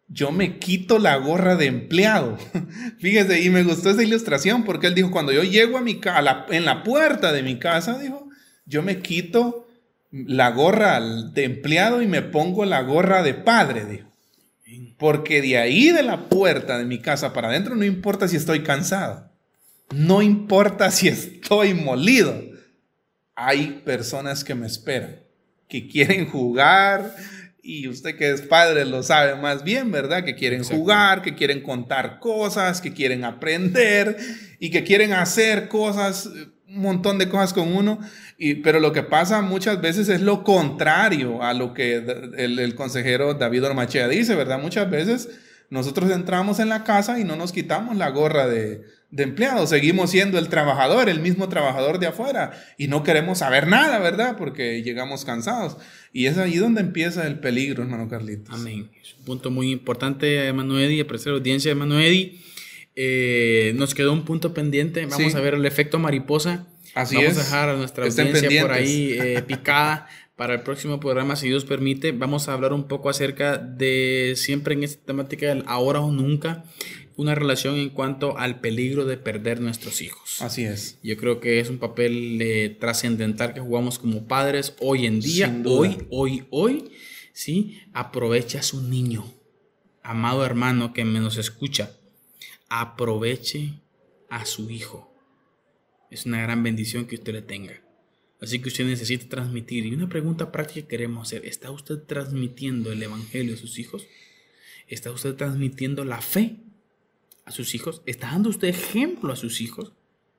yo me quito la gorra de empleado. [laughs] Fíjese, y me gustó esa ilustración porque él dijo, cuando yo llego a mi casa, en la puerta de mi casa, dijo, yo me quito la gorra de empleado y me pongo la gorra de padre, dijo. Porque de ahí de la puerta de mi casa para adentro no importa si estoy cansado, no importa si estoy molido. Hay personas que me esperan, que quieren jugar, y usted que es padre lo sabe más bien, ¿verdad? Que quieren jugar, que quieren contar cosas, que quieren aprender y que quieren hacer cosas, un montón de cosas con uno. Y, pero lo que pasa muchas veces es lo contrario a lo que el, el consejero David Ormachea dice, ¿verdad? Muchas veces nosotros entramos en la casa y no nos quitamos la gorra de, de empleado. Seguimos siendo el trabajador, el mismo trabajador de afuera. Y no queremos saber nada, ¿verdad? Porque llegamos cansados. Y es ahí donde empieza el peligro, hermano Carlitos. Amén. Es un punto muy importante, hermano Eddie, apreciar la audiencia, hermano Eddie. Eh, nos quedó un punto pendiente. Vamos a ver el efecto mariposa. Así Vamos es. a dejar a nuestra audiencia por ahí [laughs] eh, picada Para el próximo programa, si Dios permite, vamos a hablar un poco acerca de siempre en esta temática del ahora o nunca, una relación en cuanto al peligro de perder nuestros hijos. Así es. Yo creo que es un papel eh, trascendental que jugamos como padres hoy en día, hoy, hoy, hoy, ¿sí? Aprovecha a su niño, amado hermano que me nos escucha, aproveche a su hijo. Es una gran bendición que usted le tenga. Así que usted necesita transmitir. Y una pregunta práctica que queremos hacer, ¿está usted transmitiendo el Evangelio a sus hijos? ¿Está usted transmitiendo la fe a sus hijos? ¿Está dando usted ejemplo a sus hijos?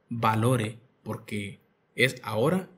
Valore, porque es ahora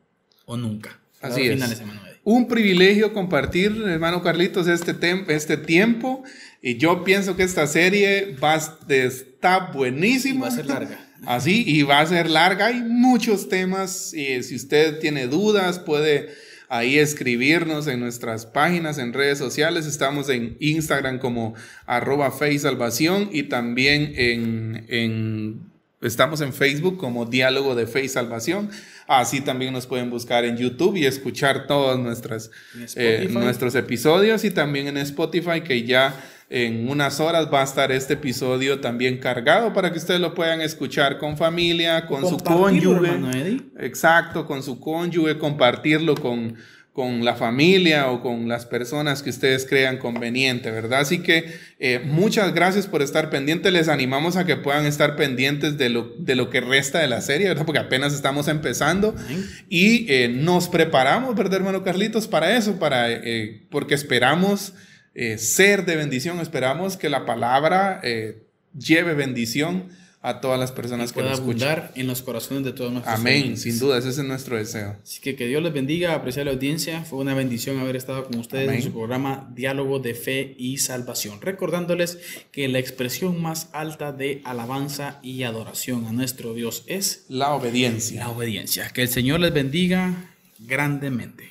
o nunca. Así es. Un privilegio compartir, hermano Carlitos, este, este tiempo. Y yo pienso que esta serie va a estar buenísima. va a ser larga. [laughs] Así, y va a ser larga. Hay muchos temas. Y si usted tiene dudas, puede ahí escribirnos en nuestras páginas, en redes sociales. Estamos en Instagram como arroba Salvación y también en, en, estamos en Facebook como Diálogo de Fe y Salvación. Así también nos pueden buscar en YouTube y escuchar todos nuestras, eh, nuestros episodios y también en Spotify que ya en unas horas va a estar este episodio también cargado para que ustedes lo puedan escuchar con familia, con su cónyuge. Exacto, con su cónyuge, compartirlo con, con la familia o con las personas que ustedes crean conveniente, ¿verdad? Así que eh, muchas gracias por estar pendientes. Les animamos a que puedan estar pendientes de lo, de lo que resta de la serie, ¿verdad? Porque apenas estamos empezando y eh, nos preparamos, ¿verdad, hermano Carlitos? Para eso, para, eh, porque esperamos ser de bendición, esperamos que la palabra lleve bendición a todas las personas que nos escuchan. en los corazones de todos nuestros Amén, sin duda, ese es nuestro deseo. Así que que Dios les bendiga, apreciar la audiencia. Fue una bendición haber estado con ustedes en su programa Diálogo de Fe y Salvación. Recordándoles que la expresión más alta de alabanza y adoración a nuestro Dios es la obediencia. La obediencia. Que el Señor les bendiga grandemente.